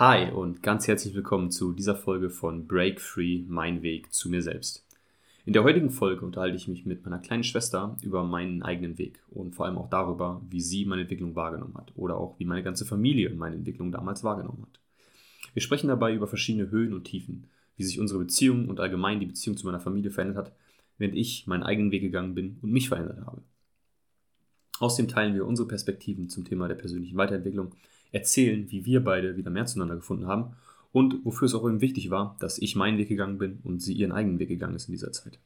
Hi und ganz herzlich willkommen zu dieser Folge von Break Free, mein Weg zu mir selbst. In der heutigen Folge unterhalte ich mich mit meiner kleinen Schwester über meinen eigenen Weg und vor allem auch darüber, wie sie meine Entwicklung wahrgenommen hat oder auch wie meine ganze Familie meine Entwicklung damals wahrgenommen hat. Wir sprechen dabei über verschiedene Höhen und Tiefen, wie sich unsere Beziehung und allgemein die Beziehung zu meiner Familie verändert hat, während ich meinen eigenen Weg gegangen bin und mich verändert habe. Außerdem teilen wir unsere Perspektiven zum Thema der persönlichen Weiterentwicklung, erzählen, wie wir beide wieder mehr zueinander gefunden haben und wofür es auch eben wichtig war, dass ich meinen Weg gegangen bin und sie ihren eigenen Weg gegangen ist in dieser Zeit.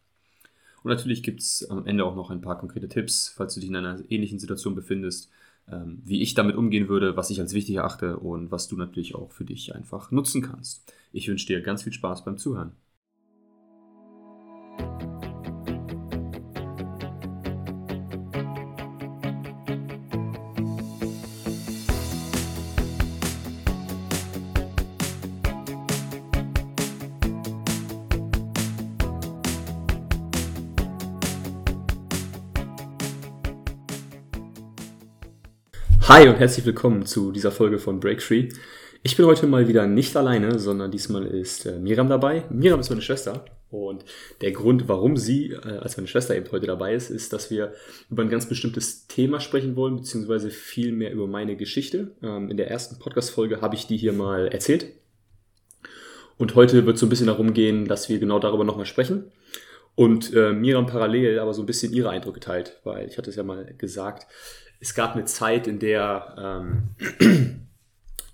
Und natürlich gibt es am Ende auch noch ein paar konkrete Tipps, falls du dich in einer ähnlichen Situation befindest, ähm, wie ich damit umgehen würde, was ich als wichtig erachte und was du natürlich auch für dich einfach nutzen kannst. Ich wünsche dir ganz viel Spaß beim Zuhören. Hi und herzlich willkommen zu dieser Folge von Break Free. Ich bin heute mal wieder nicht alleine, sondern diesmal ist äh, Miram dabei. Miram ist meine Schwester und der Grund, warum sie äh, als meine Schwester eben heute dabei ist, ist, dass wir über ein ganz bestimmtes Thema sprechen wollen, beziehungsweise viel mehr über meine Geschichte. Ähm, in der ersten Podcast-Folge habe ich die hier mal erzählt. Und heute wird es so ein bisschen darum gehen, dass wir genau darüber nochmal sprechen. Und äh, Miram parallel aber so ein bisschen ihre Eindrücke teilt, weil ich hatte es ja mal gesagt, es gab eine Zeit, in der, ähm,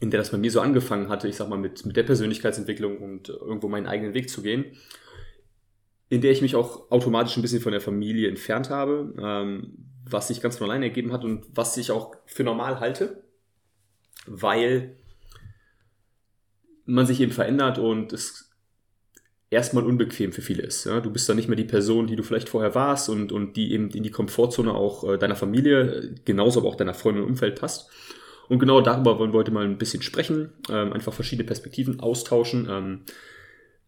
in der das bei mir so angefangen hatte, ich sag mal, mit, mit der Persönlichkeitsentwicklung und irgendwo meinen eigenen Weg zu gehen, in der ich mich auch automatisch ein bisschen von der Familie entfernt habe, ähm, was sich ganz von alleine ergeben hat und was ich auch für normal halte, weil man sich eben verändert und es erstmal unbequem für viele ist. Ja? Du bist dann nicht mehr die Person, die du vielleicht vorher warst und, und die eben in die Komfortzone auch äh, deiner Familie, genauso aber auch deiner Freunde und Umfeld passt. Und genau darüber wollen wir heute mal ein bisschen sprechen, ähm, einfach verschiedene Perspektiven austauschen. Ähm,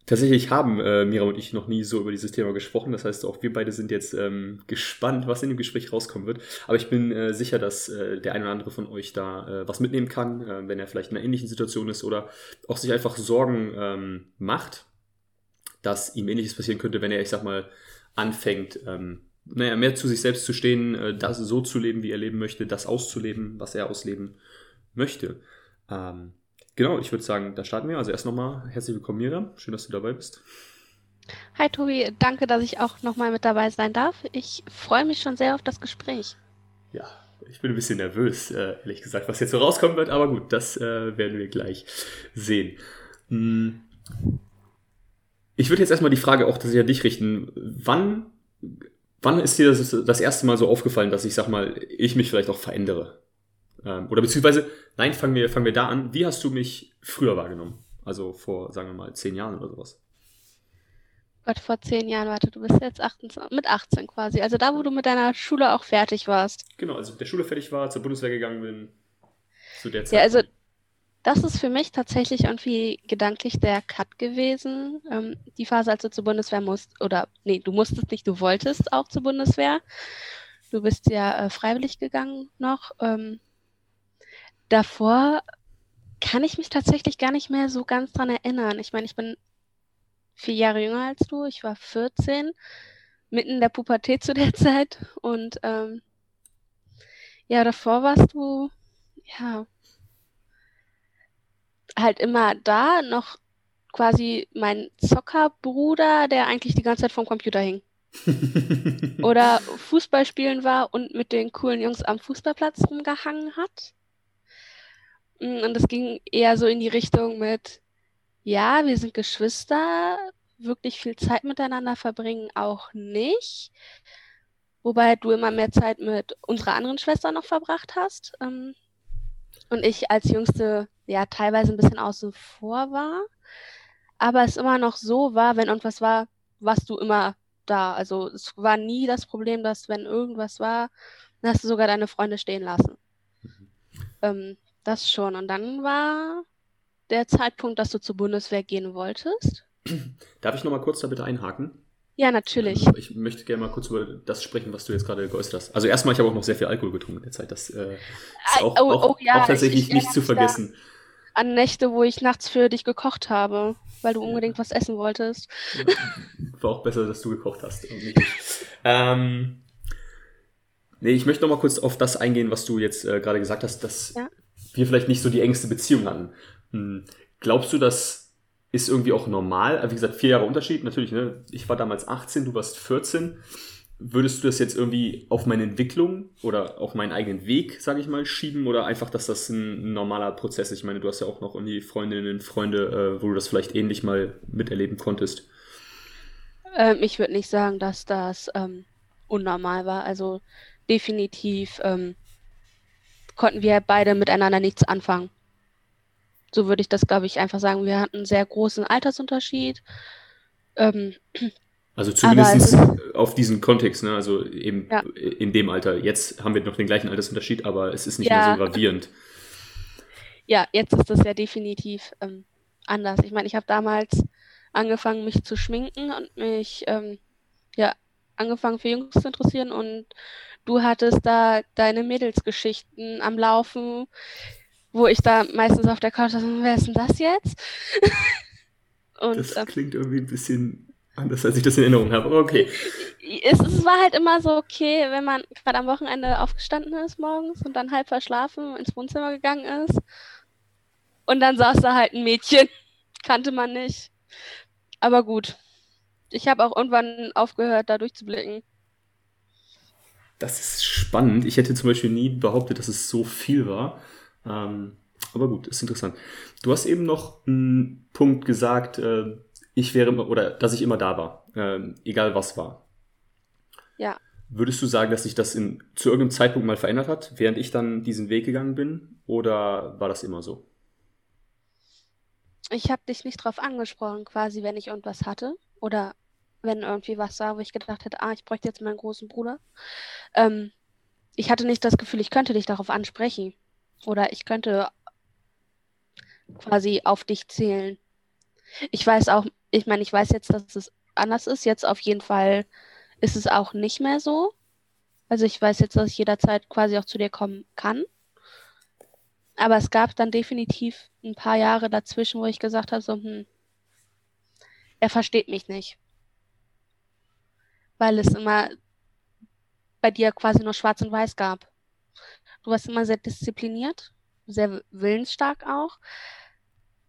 tatsächlich haben äh, Mira und ich noch nie so über dieses Thema gesprochen. Das heißt, auch wir beide sind jetzt ähm, gespannt, was in dem Gespräch rauskommen wird. Aber ich bin äh, sicher, dass äh, der eine oder andere von euch da äh, was mitnehmen kann, äh, wenn er vielleicht in einer ähnlichen Situation ist oder auch sich einfach Sorgen ähm, macht dass ihm ähnliches passieren könnte, wenn er, ich sag mal, anfängt, ähm, naja, mehr zu sich selbst zu stehen, äh, das so zu leben, wie er leben möchte, das auszuleben, was er ausleben möchte. Ähm, genau, ich würde sagen, da starten wir. Also erst nochmal herzlich willkommen, Mira. Schön, dass du dabei bist. Hi Tobi, danke, dass ich auch nochmal mit dabei sein darf. Ich freue mich schon sehr auf das Gespräch. Ja, ich bin ein bisschen nervös, äh, ehrlich gesagt, was jetzt so rauskommen wird, aber gut, das äh, werden wir gleich sehen. Ich würde jetzt erstmal die Frage auch tatsächlich an dich richten. Wann, wann ist dir das, das erste Mal so aufgefallen, dass ich sag mal, ich mich vielleicht auch verändere? Ähm, oder beziehungsweise, nein, fangen wir, fangen wir da an. Wie hast du mich früher wahrgenommen? Also vor, sagen wir mal, zehn Jahren oder sowas. Gott, vor zehn Jahren, warte, du bist jetzt 28, mit 18 quasi. Also da, wo du mit deiner Schule auch fertig warst. Genau, also mit der Schule fertig war, zur Bundeswehr gegangen bin. Zu der Zeit. Ja, also das ist für mich tatsächlich irgendwie gedanklich der Cut gewesen. Ähm, die Phase, als du zur Bundeswehr musst, oder nee, du musstest nicht, du wolltest auch zur Bundeswehr. Du bist ja äh, freiwillig gegangen noch. Ähm, davor kann ich mich tatsächlich gar nicht mehr so ganz dran erinnern. Ich meine, ich bin vier Jahre jünger als du, ich war 14, mitten in der Pubertät zu der Zeit. Und ähm, ja, davor warst du, ja, halt immer da noch quasi mein Zockerbruder, der eigentlich die ganze Zeit vom Computer hing. Oder Fußball spielen war und mit den coolen Jungs am Fußballplatz rumgehangen hat. Mm, und das ging eher so in die Richtung mit, ja, wir sind Geschwister, wirklich viel Zeit miteinander verbringen auch nicht. Wobei du immer mehr Zeit mit unserer anderen Schwester noch verbracht hast. Ähm, und ich als Jüngste ja teilweise ein bisschen außen vor war, aber es immer noch so war, wenn irgendwas war, warst du immer da. Also es war nie das Problem, dass wenn irgendwas war, dann hast du sogar deine Freunde stehen lassen. Mhm. Ähm, das schon. Und dann war der Zeitpunkt, dass du zur Bundeswehr gehen wolltest. Darf ich nochmal kurz da bitte einhaken? Ja, natürlich. Ähm, ich möchte gerne mal kurz über das sprechen, was du jetzt gerade geäußert hast. Also erstmal, ich habe auch noch sehr viel Alkohol getrunken in der Zeit. Das äh, ist auch, oh, auch, oh, ja, auch tatsächlich ich, ich nicht zu vergessen. An Nächte, wo ich nachts für dich gekocht habe, weil du unbedingt was essen wolltest. War auch besser, dass du gekocht hast. Ähm, nee, ich möchte noch mal kurz auf das eingehen, was du jetzt äh, gerade gesagt hast, dass ja? wir vielleicht nicht so die engste Beziehung hatten. Hm, glaubst du, das ist irgendwie auch normal? Wie gesagt, vier Jahre Unterschied, natürlich, ne? Ich war damals 18, du warst 14 würdest du das jetzt irgendwie auf meine Entwicklung oder auf meinen eigenen Weg, sage ich mal, schieben oder einfach, dass das ein normaler Prozess ist? Ich meine, du hast ja auch noch irgendwie Freundinnen, Freunde, äh, wo du das vielleicht ähnlich mal miterleben konntest. Ähm, ich würde nicht sagen, dass das ähm, unnormal war. Also definitiv ähm, konnten wir beide miteinander nichts anfangen. So würde ich das, glaube ich, einfach sagen. Wir hatten einen sehr großen Altersunterschied. Ähm, also zumindest auf diesen Kontext, ne? also eben ja. in dem Alter. Jetzt haben wir noch den gleichen Altersunterschied, aber es ist nicht ja. mehr so gravierend. Ja, jetzt ist das ja definitiv ähm, anders. Ich meine, ich habe damals angefangen, mich zu schminken und mich ähm, ja angefangen für Jungs zu interessieren und du hattest da deine Mädelsgeschichten am Laufen, wo ich da meistens auf der Couch saß, wer ist denn das jetzt? und, das ähm, klingt irgendwie ein bisschen Anders als ich das in Erinnerung habe, aber okay. Es, es war halt immer so okay, wenn man gerade am Wochenende aufgestanden ist morgens und dann halb verschlafen ins Wohnzimmer gegangen ist. Und dann saß da halt ein Mädchen. Kannte man nicht. Aber gut. Ich habe auch irgendwann aufgehört, da durchzublicken. Das ist spannend. Ich hätte zum Beispiel nie behauptet, dass es so viel war. Ähm, aber gut, ist interessant. Du hast eben noch einen Punkt gesagt, äh, ich wäre oder dass ich immer da war, ähm, egal was war. Ja. Würdest du sagen, dass sich das in, zu irgendeinem Zeitpunkt mal verändert hat, während ich dann diesen Weg gegangen bin? Oder war das immer so? Ich habe dich nicht drauf angesprochen, quasi, wenn ich irgendwas hatte. Oder wenn irgendwie was war, wo ich gedacht hätte, ah, ich bräuchte jetzt meinen großen Bruder. Ähm, ich hatte nicht das Gefühl, ich könnte dich darauf ansprechen. Oder ich könnte quasi auf dich zählen. Ich weiß auch, ich meine, ich weiß jetzt, dass es anders ist. Jetzt auf jeden Fall ist es auch nicht mehr so. Also ich weiß jetzt, dass ich jederzeit quasi auch zu dir kommen kann. Aber es gab dann definitiv ein paar Jahre dazwischen, wo ich gesagt habe, so, hm, er versteht mich nicht. Weil es immer bei dir quasi nur schwarz und weiß gab. Du warst immer sehr diszipliniert, sehr willensstark auch.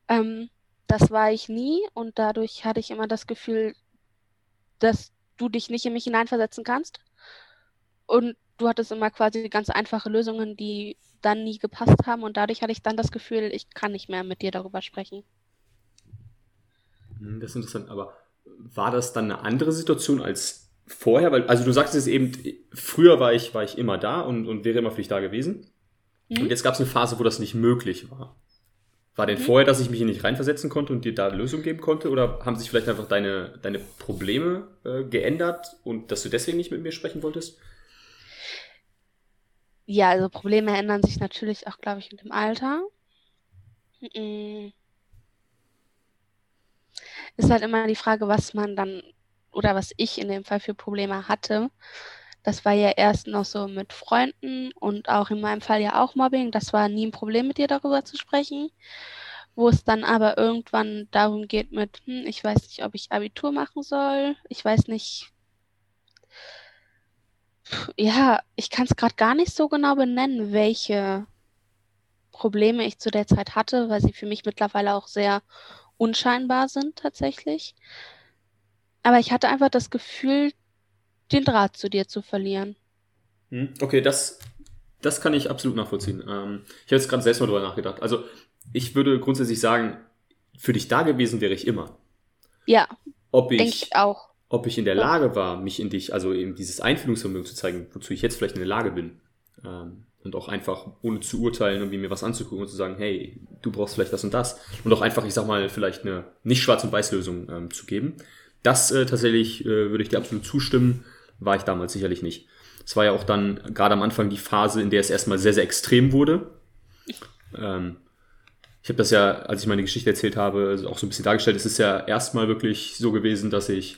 Ähm, das war ich nie und dadurch hatte ich immer das Gefühl, dass du dich nicht in mich hineinversetzen kannst. Und du hattest immer quasi ganz einfache Lösungen, die dann nie gepasst haben und dadurch hatte ich dann das Gefühl, ich kann nicht mehr mit dir darüber sprechen. Hm, das ist interessant, aber war das dann eine andere Situation als vorher? Weil, also du sagst es eben, früher war ich, war ich immer da und, und wäre immer für dich da gewesen. Mhm. Und jetzt gab es eine Phase, wo das nicht möglich war. War denn mhm. vorher, dass ich mich hier nicht reinversetzen konnte und dir da eine Lösung geben konnte? Oder haben sich vielleicht einfach deine, deine Probleme äh, geändert und dass du deswegen nicht mit mir sprechen wolltest? Ja, also Probleme ändern sich natürlich auch, glaube ich, mit dem Alter. Mhm. Ist halt immer die Frage, was man dann oder was ich in dem Fall für Probleme hatte. Das war ja erst noch so mit Freunden und auch in meinem Fall ja auch Mobbing. Das war nie ein Problem, mit dir darüber zu sprechen. Wo es dann aber irgendwann darum geht mit, hm, ich weiß nicht, ob ich Abitur machen soll. Ich weiß nicht. Ja, ich kann es gerade gar nicht so genau benennen, welche Probleme ich zu der Zeit hatte, weil sie für mich mittlerweile auch sehr unscheinbar sind tatsächlich. Aber ich hatte einfach das Gefühl, den Draht zu dir zu verlieren. Hm, okay, das, das kann ich absolut nachvollziehen. Ähm, ich habe jetzt gerade selbst mal drüber nachgedacht. Also ich würde grundsätzlich sagen, für dich da gewesen wäre ich immer. Ja. Ob ich, ich auch. Ob ich in der Lage war, mich in dich, also eben dieses Einfühlungsvermögen zu zeigen, wozu ich jetzt vielleicht in der Lage bin. Ähm, und auch einfach, ohne zu urteilen, irgendwie mir was anzugucken und zu sagen, hey, du brauchst vielleicht das und das. Und auch einfach, ich sag mal, vielleicht eine nicht schwarz- und weiß-Lösung ähm, zu geben. Das äh, tatsächlich äh, würde ich dir absolut zustimmen war ich damals sicherlich nicht. Es war ja auch dann gerade am Anfang die Phase, in der es erstmal sehr, sehr extrem wurde. Ähm, ich habe das ja, als ich meine Geschichte erzählt habe, auch so ein bisschen dargestellt. Es ist ja erstmal wirklich so gewesen, dass ich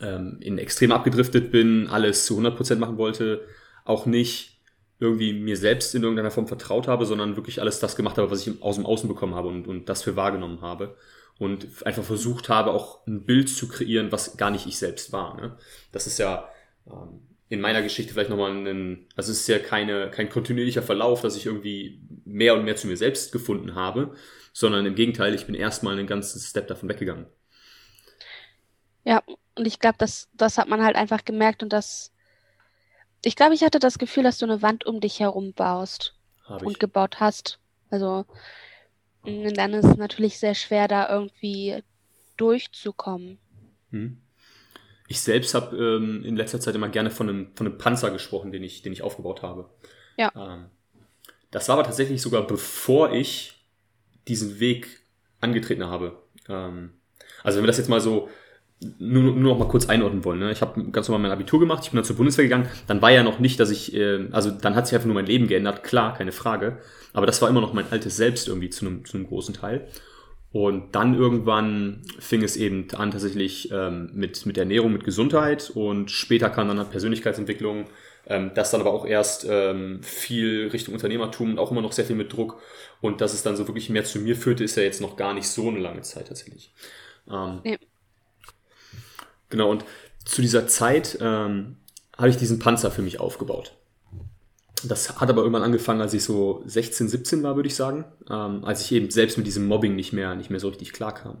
ähm, in extrem abgedriftet bin, alles zu 100% machen wollte, auch nicht irgendwie mir selbst in irgendeiner Form vertraut habe, sondern wirklich alles das gemacht habe, was ich aus dem Außen bekommen habe und, und das für wahrgenommen habe. Und einfach versucht habe, auch ein Bild zu kreieren, was gar nicht ich selbst war. Ne? Das ist ja ähm, in meiner Geschichte vielleicht nochmal ein, also es ist ja keine, kein kontinuierlicher Verlauf, dass ich irgendwie mehr und mehr zu mir selbst gefunden habe, sondern im Gegenteil, ich bin erstmal einen ganzen Step davon weggegangen. Ja, und ich glaube, das, das hat man halt einfach gemerkt und das, ich glaube, ich hatte das Gefühl, dass du eine Wand um dich herum baust und gebaut hast. Also, dann ist es natürlich sehr schwer, da irgendwie durchzukommen. Hm. Ich selbst habe ähm, in letzter Zeit immer gerne von einem, von einem Panzer gesprochen, den ich, den ich aufgebaut habe. Ja. Ähm, das war aber tatsächlich sogar bevor ich diesen Weg angetreten habe. Ähm, also wenn wir das jetzt mal so nur, nur noch mal kurz einordnen wollen. Ne? Ich habe ganz normal mein Abitur gemacht, ich bin dann zur Bundeswehr gegangen. Dann war ja noch nicht, dass ich, äh, also dann hat sich einfach nur mein Leben geändert, klar, keine Frage. Aber das war immer noch mein altes Selbst irgendwie zu einem, zu einem großen Teil. Und dann irgendwann fing es eben an tatsächlich ähm, mit, mit Ernährung, mit Gesundheit und später kam dann Persönlichkeitsentwicklung, ähm, das dann aber auch erst ähm, viel Richtung Unternehmertum und auch immer noch sehr viel mit Druck. Und dass es dann so wirklich mehr zu mir führte, ist ja jetzt noch gar nicht so eine lange Zeit tatsächlich. Ähm, nee. Genau, und zu dieser Zeit ähm, habe ich diesen Panzer für mich aufgebaut. Das hat aber irgendwann angefangen, als ich so 16, 17 war, würde ich sagen, ähm, als ich eben selbst mit diesem Mobbing nicht mehr, nicht mehr so richtig klar kam.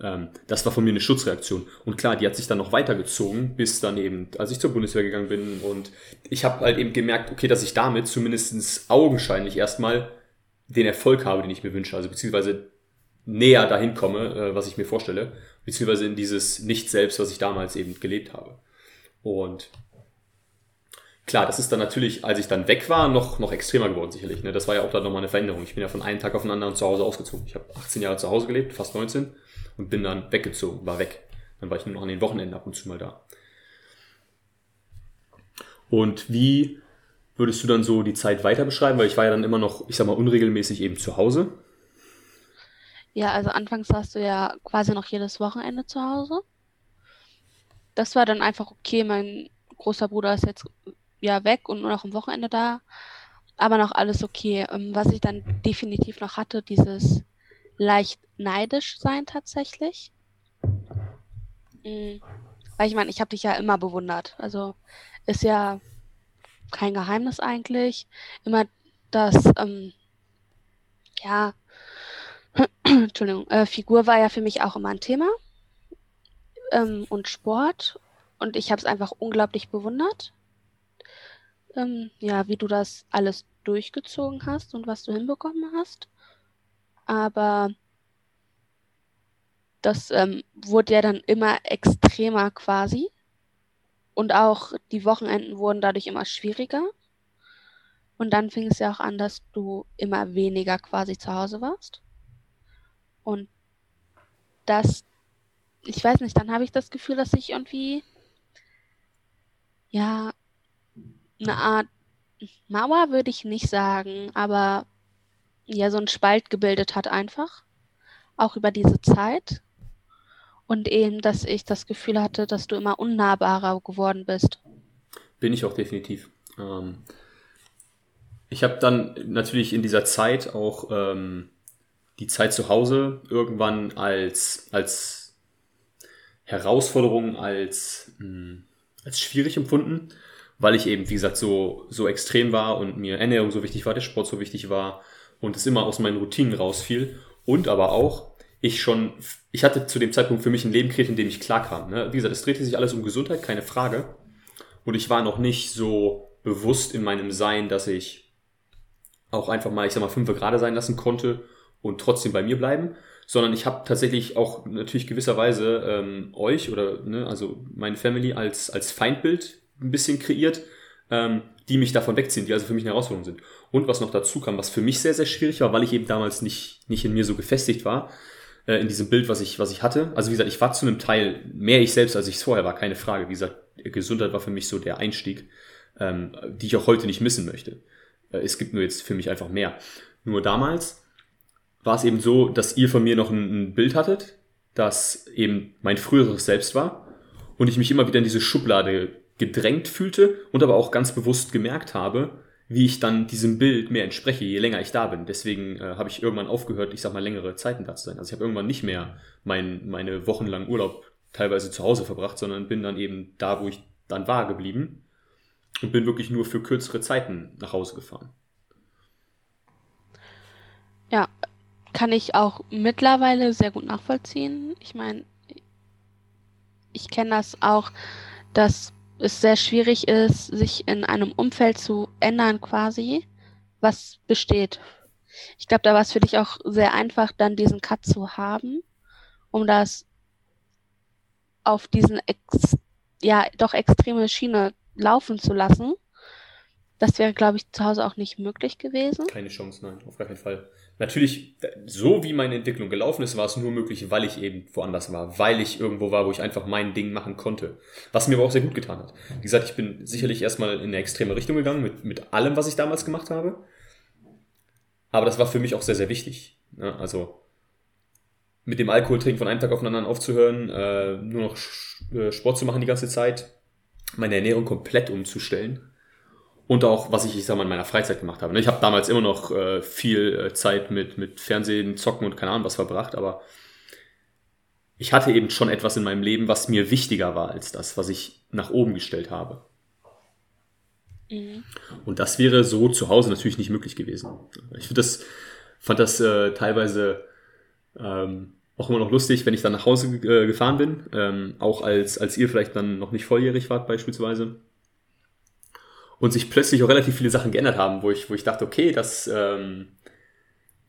Ähm, das war von mir eine Schutzreaktion. Und klar, die hat sich dann noch weitergezogen, bis dann eben, als ich zur Bundeswehr gegangen bin. Und ich habe halt eben gemerkt, okay, dass ich damit zumindest augenscheinlich erstmal den Erfolg habe, den ich mir wünsche. Also beziehungsweise näher dahin komme, äh, was ich mir vorstelle. Beziehungsweise in dieses Nicht-Selbst, was ich damals eben gelebt habe. Und Klar, das ist dann natürlich, als ich dann weg war, noch, noch extremer geworden, sicherlich. Ne? Das war ja auch dann nochmal eine Veränderung. Ich bin ja von einem Tag auf den anderen zu Hause ausgezogen. Ich habe 18 Jahre zu Hause gelebt, fast 19, und bin dann weggezogen, war weg. Dann war ich nur noch an den Wochenenden ab und zu mal da. Und wie würdest du dann so die Zeit weiter beschreiben? Weil ich war ja dann immer noch, ich sag mal, unregelmäßig eben zu Hause. Ja, also anfangs warst du ja quasi noch jedes Wochenende zu Hause. Das war dann einfach okay. Mein großer Bruder ist jetzt ja weg und nur noch am Wochenende da. Aber noch alles okay. Ähm, was ich dann definitiv noch hatte, dieses leicht neidisch sein tatsächlich. Mhm. Weil ich meine, ich habe dich ja immer bewundert. Also ist ja kein Geheimnis eigentlich. Immer das, ähm, ja, Entschuldigung, äh, Figur war ja für mich auch immer ein Thema. Ähm, und Sport. Und ich habe es einfach unglaublich bewundert ähm, ja, wie du das alles durchgezogen hast und was du hinbekommen hast. Aber das ähm, wurde ja dann immer extremer quasi. Und auch die Wochenenden wurden dadurch immer schwieriger. Und dann fing es ja auch an, dass du immer weniger quasi zu Hause warst. Und das, ich weiß nicht, dann habe ich das Gefühl, dass ich irgendwie, ja, eine Art Mauer würde ich nicht sagen, aber ja, so ein Spalt gebildet hat einfach. Auch über diese Zeit. Und eben, dass ich das Gefühl hatte, dass du immer unnahbarer geworden bist. Bin ich auch definitiv. Ähm, ich habe dann natürlich in dieser Zeit auch ähm, die Zeit zu Hause irgendwann als, als Herausforderung, als, mh, hm, als schwierig empfunden weil ich eben, wie gesagt, so, so extrem war und mir Ernährung so wichtig war, der Sport so wichtig war und es immer aus meinen Routinen rausfiel. Und aber auch, ich schon, ich hatte zu dem Zeitpunkt für mich ein Leben kreiert, in dem ich klarkam. Ne? Wie gesagt, es drehte sich alles um Gesundheit, keine Frage. Und ich war noch nicht so bewusst in meinem Sein, dass ich auch einfach mal, ich sag mal, fünf gerade sein lassen konnte und trotzdem bei mir bleiben, sondern ich habe tatsächlich auch natürlich gewisserweise ähm, euch oder ne, also meine Family als als Feindbild ein bisschen kreiert, ähm, die mich davon wegziehen, die also für mich eine Herausforderung sind. Und was noch dazu kam, was für mich sehr, sehr schwierig war, weil ich eben damals nicht, nicht in mir so gefestigt war, äh, in diesem Bild, was ich, was ich hatte. Also wie gesagt, ich war zu einem Teil mehr ich selbst, als ich es vorher war, keine Frage. Wie gesagt, Gesundheit war für mich so der Einstieg, ähm, die ich auch heute nicht missen möchte. Äh, es gibt nur jetzt für mich einfach mehr. Nur damals war es eben so, dass ihr von mir noch ein, ein Bild hattet, das eben mein früheres Selbst war und ich mich immer wieder in diese Schublade gedrängt fühlte und aber auch ganz bewusst gemerkt habe, wie ich dann diesem Bild mehr entspreche, je länger ich da bin. Deswegen äh, habe ich irgendwann aufgehört, ich sag mal, längere Zeiten da zu sein. Also ich habe irgendwann nicht mehr mein, meine wochenlangen Urlaub teilweise zu Hause verbracht, sondern bin dann eben da, wo ich dann war, geblieben und bin wirklich nur für kürzere Zeiten nach Hause gefahren. Ja, kann ich auch mittlerweile sehr gut nachvollziehen. Ich meine, ich kenne das auch, dass es sehr schwierig ist, sich in einem Umfeld zu ändern quasi, was besteht. Ich glaube, da war es für dich auch sehr einfach, dann diesen Cut zu haben, um das auf diesen ex ja doch extreme Schiene laufen zu lassen. Das wäre, glaube ich, zu Hause auch nicht möglich gewesen. Keine Chance, nein, auf gar keinen Fall. Natürlich, so wie meine Entwicklung gelaufen ist, war es nur möglich, weil ich eben woanders war, weil ich irgendwo war, wo ich einfach mein Ding machen konnte. Was mir aber auch sehr gut getan hat. Wie gesagt, ich bin sicherlich erstmal in eine extreme Richtung gegangen mit, mit allem, was ich damals gemacht habe. Aber das war für mich auch sehr, sehr wichtig. Ja, also mit dem Alkoholtrinken von einem Tag auf den anderen aufzuhören, äh, nur noch äh, Sport zu machen die ganze Zeit, meine Ernährung komplett umzustellen und auch, was ich, ich sag mal, in meiner Freizeit gemacht habe. Ne? Ich habe damals immer noch äh, viel äh, Zeit mit, mit Fernsehen, Zocken und keine Ahnung was verbracht, aber ich hatte eben schon etwas in meinem Leben, was mir wichtiger war als das, was ich nach oben gestellt habe. Mhm. Und das wäre so zu Hause natürlich nicht möglich gewesen. Ich das, fand das äh, teilweise ähm, auch immer noch lustig, wenn ich dann nach Hause äh, gefahren bin, ähm, auch als, als ihr vielleicht dann noch nicht volljährig wart beispielsweise und sich plötzlich auch relativ viele Sachen geändert haben, wo ich, wo ich dachte, okay, das, ähm,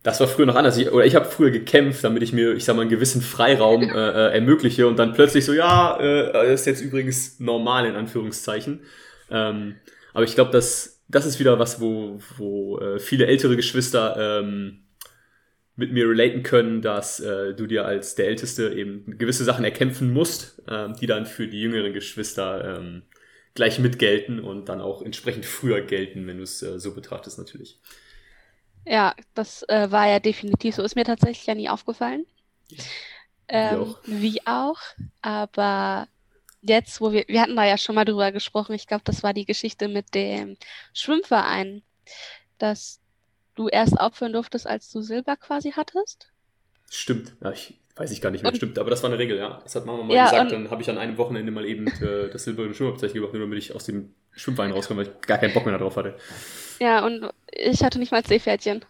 das war früher noch anders. Ich, oder ich habe früher gekämpft, damit ich mir, ich sag mal, einen gewissen Freiraum äh, äh, ermögliche und dann plötzlich so, ja, äh, ist jetzt übrigens normal in Anführungszeichen. Ähm, aber ich glaube, das, das ist wieder was, wo, wo äh, viele ältere Geschwister ähm, mit mir relaten können, dass äh, du dir als der Älteste eben gewisse Sachen erkämpfen musst, äh, die dann für die jüngeren Geschwister ähm, gleich mitgelten und dann auch entsprechend früher gelten, wenn du es äh, so betrachtest natürlich. Ja, das äh, war ja definitiv so. Ist mir tatsächlich ja nie aufgefallen. Ähm, wie, auch. wie auch. Aber jetzt, wo wir, wir hatten da ja schon mal drüber gesprochen, ich glaube, das war die Geschichte mit dem Schwimmverein, dass du erst aufhören durftest, als du Silber quasi hattest. Stimmt, ja, ich Weiß ich gar nicht mehr, und, stimmt, aber das war eine Regel, ja. Das hat Mama mal ja, gesagt, dann habe ich an einem Wochenende mal eben äh, das silberne Schwimmabzeichen gemacht, nur damit ich aus dem Schwimmverein rauskomme, weil ich gar keinen Bock mehr darauf hatte. Ja, und ich hatte nicht mal Seepferdchen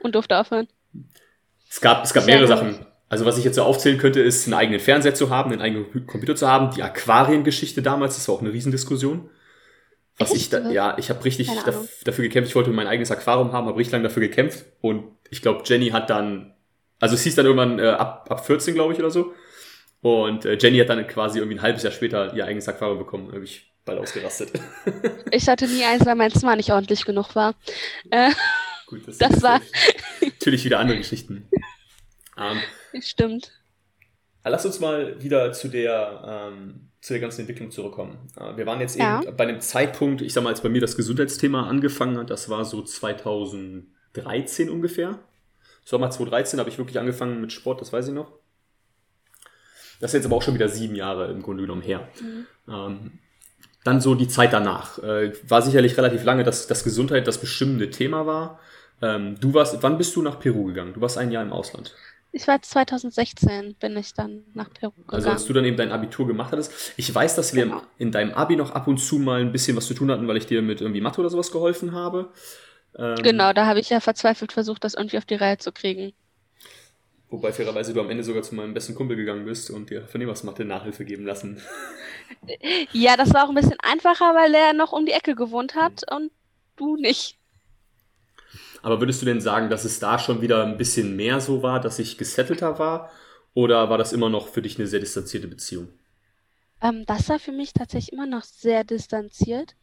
und durfte aufhören. Es gab, es gab mehrere Sachen. Also was ich jetzt so aufzählen könnte, ist einen eigenen Fernseher zu haben, einen eigenen Computer zu haben. Die Aquariengeschichte damals, das war auch eine Riesendiskussion. Was Echt? ich da, ja, ich habe richtig dafür gekämpft. Ich wollte mein eigenes Aquarium haben, habe richtig lange dafür gekämpft. Und ich glaube, Jenny hat dann also es hieß dann irgendwann äh, ab, ab 14, glaube ich, oder so. Und äh, Jenny hat dann quasi irgendwie ein halbes Jahr später ihr eigenes Aquarium bekommen. Da habe ich bald ausgerastet. ich hatte nie eins, weil mein Zimmer nicht ordentlich genug war. Äh, Gut, das, das war natürlich wieder andere Geschichten. Ähm, Stimmt. Lass uns mal wieder zu der, ähm, zu der ganzen Entwicklung zurückkommen. Äh, wir waren jetzt ja. eben bei einem Zeitpunkt, ich sag mal, als bei mir das Gesundheitsthema angefangen hat, das war so 2013 ungefähr. Sommer 2013 habe ich wirklich angefangen mit Sport, das weiß ich noch. Das ist jetzt aber auch schon wieder sieben Jahre im Grunde genommen her. Mhm. Ähm, dann so die Zeit danach. Äh, war sicherlich relativ lange, dass, dass Gesundheit das bestimmende Thema war. Ähm, du warst, wann bist du nach Peru gegangen? Du warst ein Jahr im Ausland. Ich war 2016, bin ich dann nach Peru gegangen. Also als du dann eben dein Abitur gemacht hattest. Ich weiß, dass wir genau. in deinem Abi noch ab und zu mal ein bisschen was zu tun hatten, weil ich dir mit irgendwie Mathe oder sowas geholfen habe. Ähm, genau, da habe ich ja verzweifelt versucht, das irgendwie auf die Reihe zu kriegen. Wobei fairerweise du am Ende sogar zu meinem besten Kumpel gegangen bist und dir Vernehmersmathe Nachhilfe geben lassen. Ja, das war auch ein bisschen einfacher, weil er noch um die Ecke gewohnt hat mhm. und du nicht. Aber würdest du denn sagen, dass es da schon wieder ein bisschen mehr so war, dass ich gesettelter war? Oder war das immer noch für dich eine sehr distanzierte Beziehung? Ähm, das war für mich tatsächlich immer noch sehr distanziert.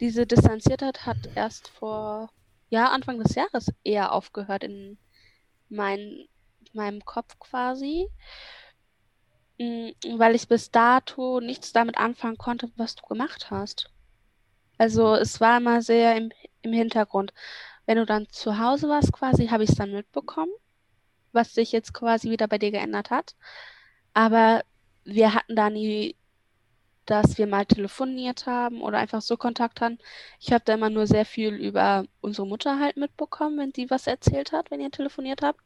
Diese Distanziertheit hat erst vor ja, Anfang des Jahres eher aufgehört in mein, meinem Kopf quasi, mm, weil ich bis dato nichts damit anfangen konnte, was du gemacht hast. Also es war immer sehr im, im Hintergrund. Wenn du dann zu Hause warst quasi, habe ich es dann mitbekommen, was sich jetzt quasi wieder bei dir geändert hat. Aber wir hatten da nie dass wir mal telefoniert haben oder einfach so Kontakt hatten. Ich habe da immer nur sehr viel über unsere Mutter halt mitbekommen, wenn die was erzählt hat, wenn ihr telefoniert habt.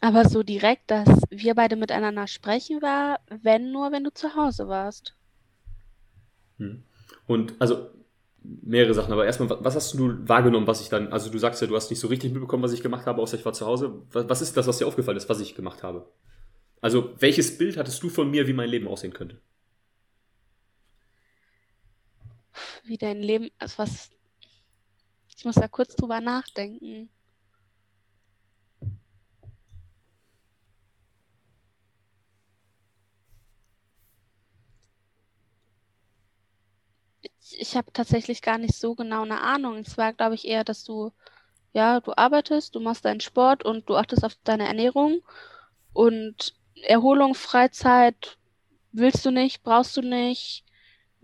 Aber so direkt, dass wir beide miteinander sprechen, war, wenn nur, wenn du zu Hause warst. Hm. Und also mehrere Sachen, aber erstmal, was hast du wahrgenommen, was ich dann, also du sagst ja, du hast nicht so richtig mitbekommen, was ich gemacht habe, außer ich war zu Hause. Was ist das, was dir aufgefallen ist, was ich gemacht habe? Also, welches Bild hattest du von mir, wie mein Leben aussehen könnte? Wie dein Leben, also was, ich muss da kurz drüber nachdenken. ich habe tatsächlich gar nicht so genau eine Ahnung. Es war, glaube ich, eher, dass du, ja, du arbeitest, du machst deinen Sport und du achtest auf deine Ernährung und Erholung, Freizeit willst du nicht, brauchst du nicht,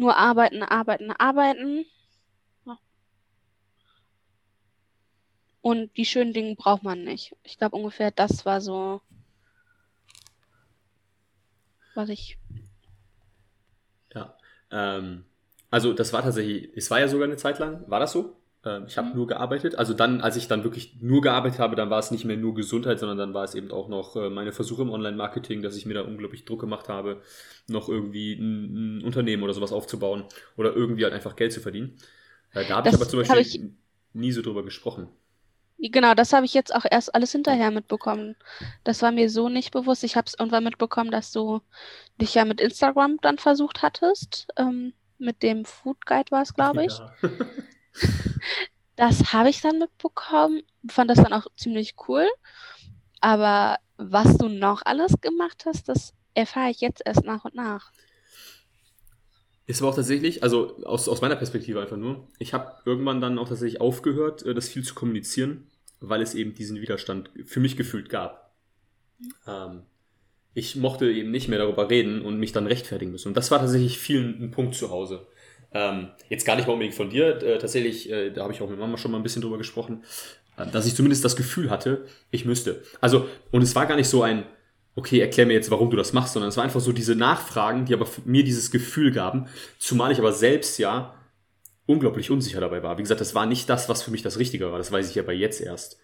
nur arbeiten, arbeiten, arbeiten. Und die schönen Dinge braucht man nicht. Ich glaube ungefähr das war so, was ich. Ja. Ähm, also das war tatsächlich, es war ja sogar eine Zeit lang, war das so? Ähm, ich habe mhm. nur gearbeitet. Also dann, als ich dann wirklich nur gearbeitet habe, dann war es nicht mehr nur Gesundheit, sondern dann war es eben auch noch äh, meine Versuche im Online-Marketing, dass ich mir da unglaublich Druck gemacht habe, noch irgendwie ein, ein Unternehmen oder sowas aufzubauen oder irgendwie halt einfach Geld zu verdienen. Äh, da habe ich aber zum Beispiel ich, nie so drüber gesprochen. Genau, das habe ich jetzt auch erst alles hinterher mitbekommen. Das war mir so nicht bewusst. Ich habe es irgendwann mitbekommen, dass du dich ja mit Instagram dann versucht hattest. Ähm, mit dem Food Guide war es, glaube ich. Ja. das habe ich dann mitbekommen, fand das dann auch ziemlich cool. Aber was du noch alles gemacht hast, das erfahre ich jetzt erst nach und nach. Ist aber auch tatsächlich, also aus, aus meiner Perspektive einfach nur, ich habe irgendwann dann auch tatsächlich aufgehört, äh, das viel zu kommunizieren, weil es eben diesen Widerstand für mich gefühlt gab. Mhm. Ähm, ich mochte eben nicht mehr darüber reden und mich dann rechtfertigen müssen. Und das war tatsächlich viel ein Punkt zu Hause. Ähm, jetzt gar nicht mal unbedingt von dir, äh, tatsächlich, äh, da habe ich auch mit Mama schon mal ein bisschen drüber gesprochen, äh, dass ich zumindest das Gefühl hatte, ich müsste. Also, und es war gar nicht so ein, okay, erklär mir jetzt, warum du das machst, sondern es war einfach so diese Nachfragen, die aber mir dieses Gefühl gaben, zumal ich aber selbst ja unglaublich unsicher dabei war. Wie gesagt, das war nicht das, was für mich das Richtige war, das weiß ich aber jetzt erst.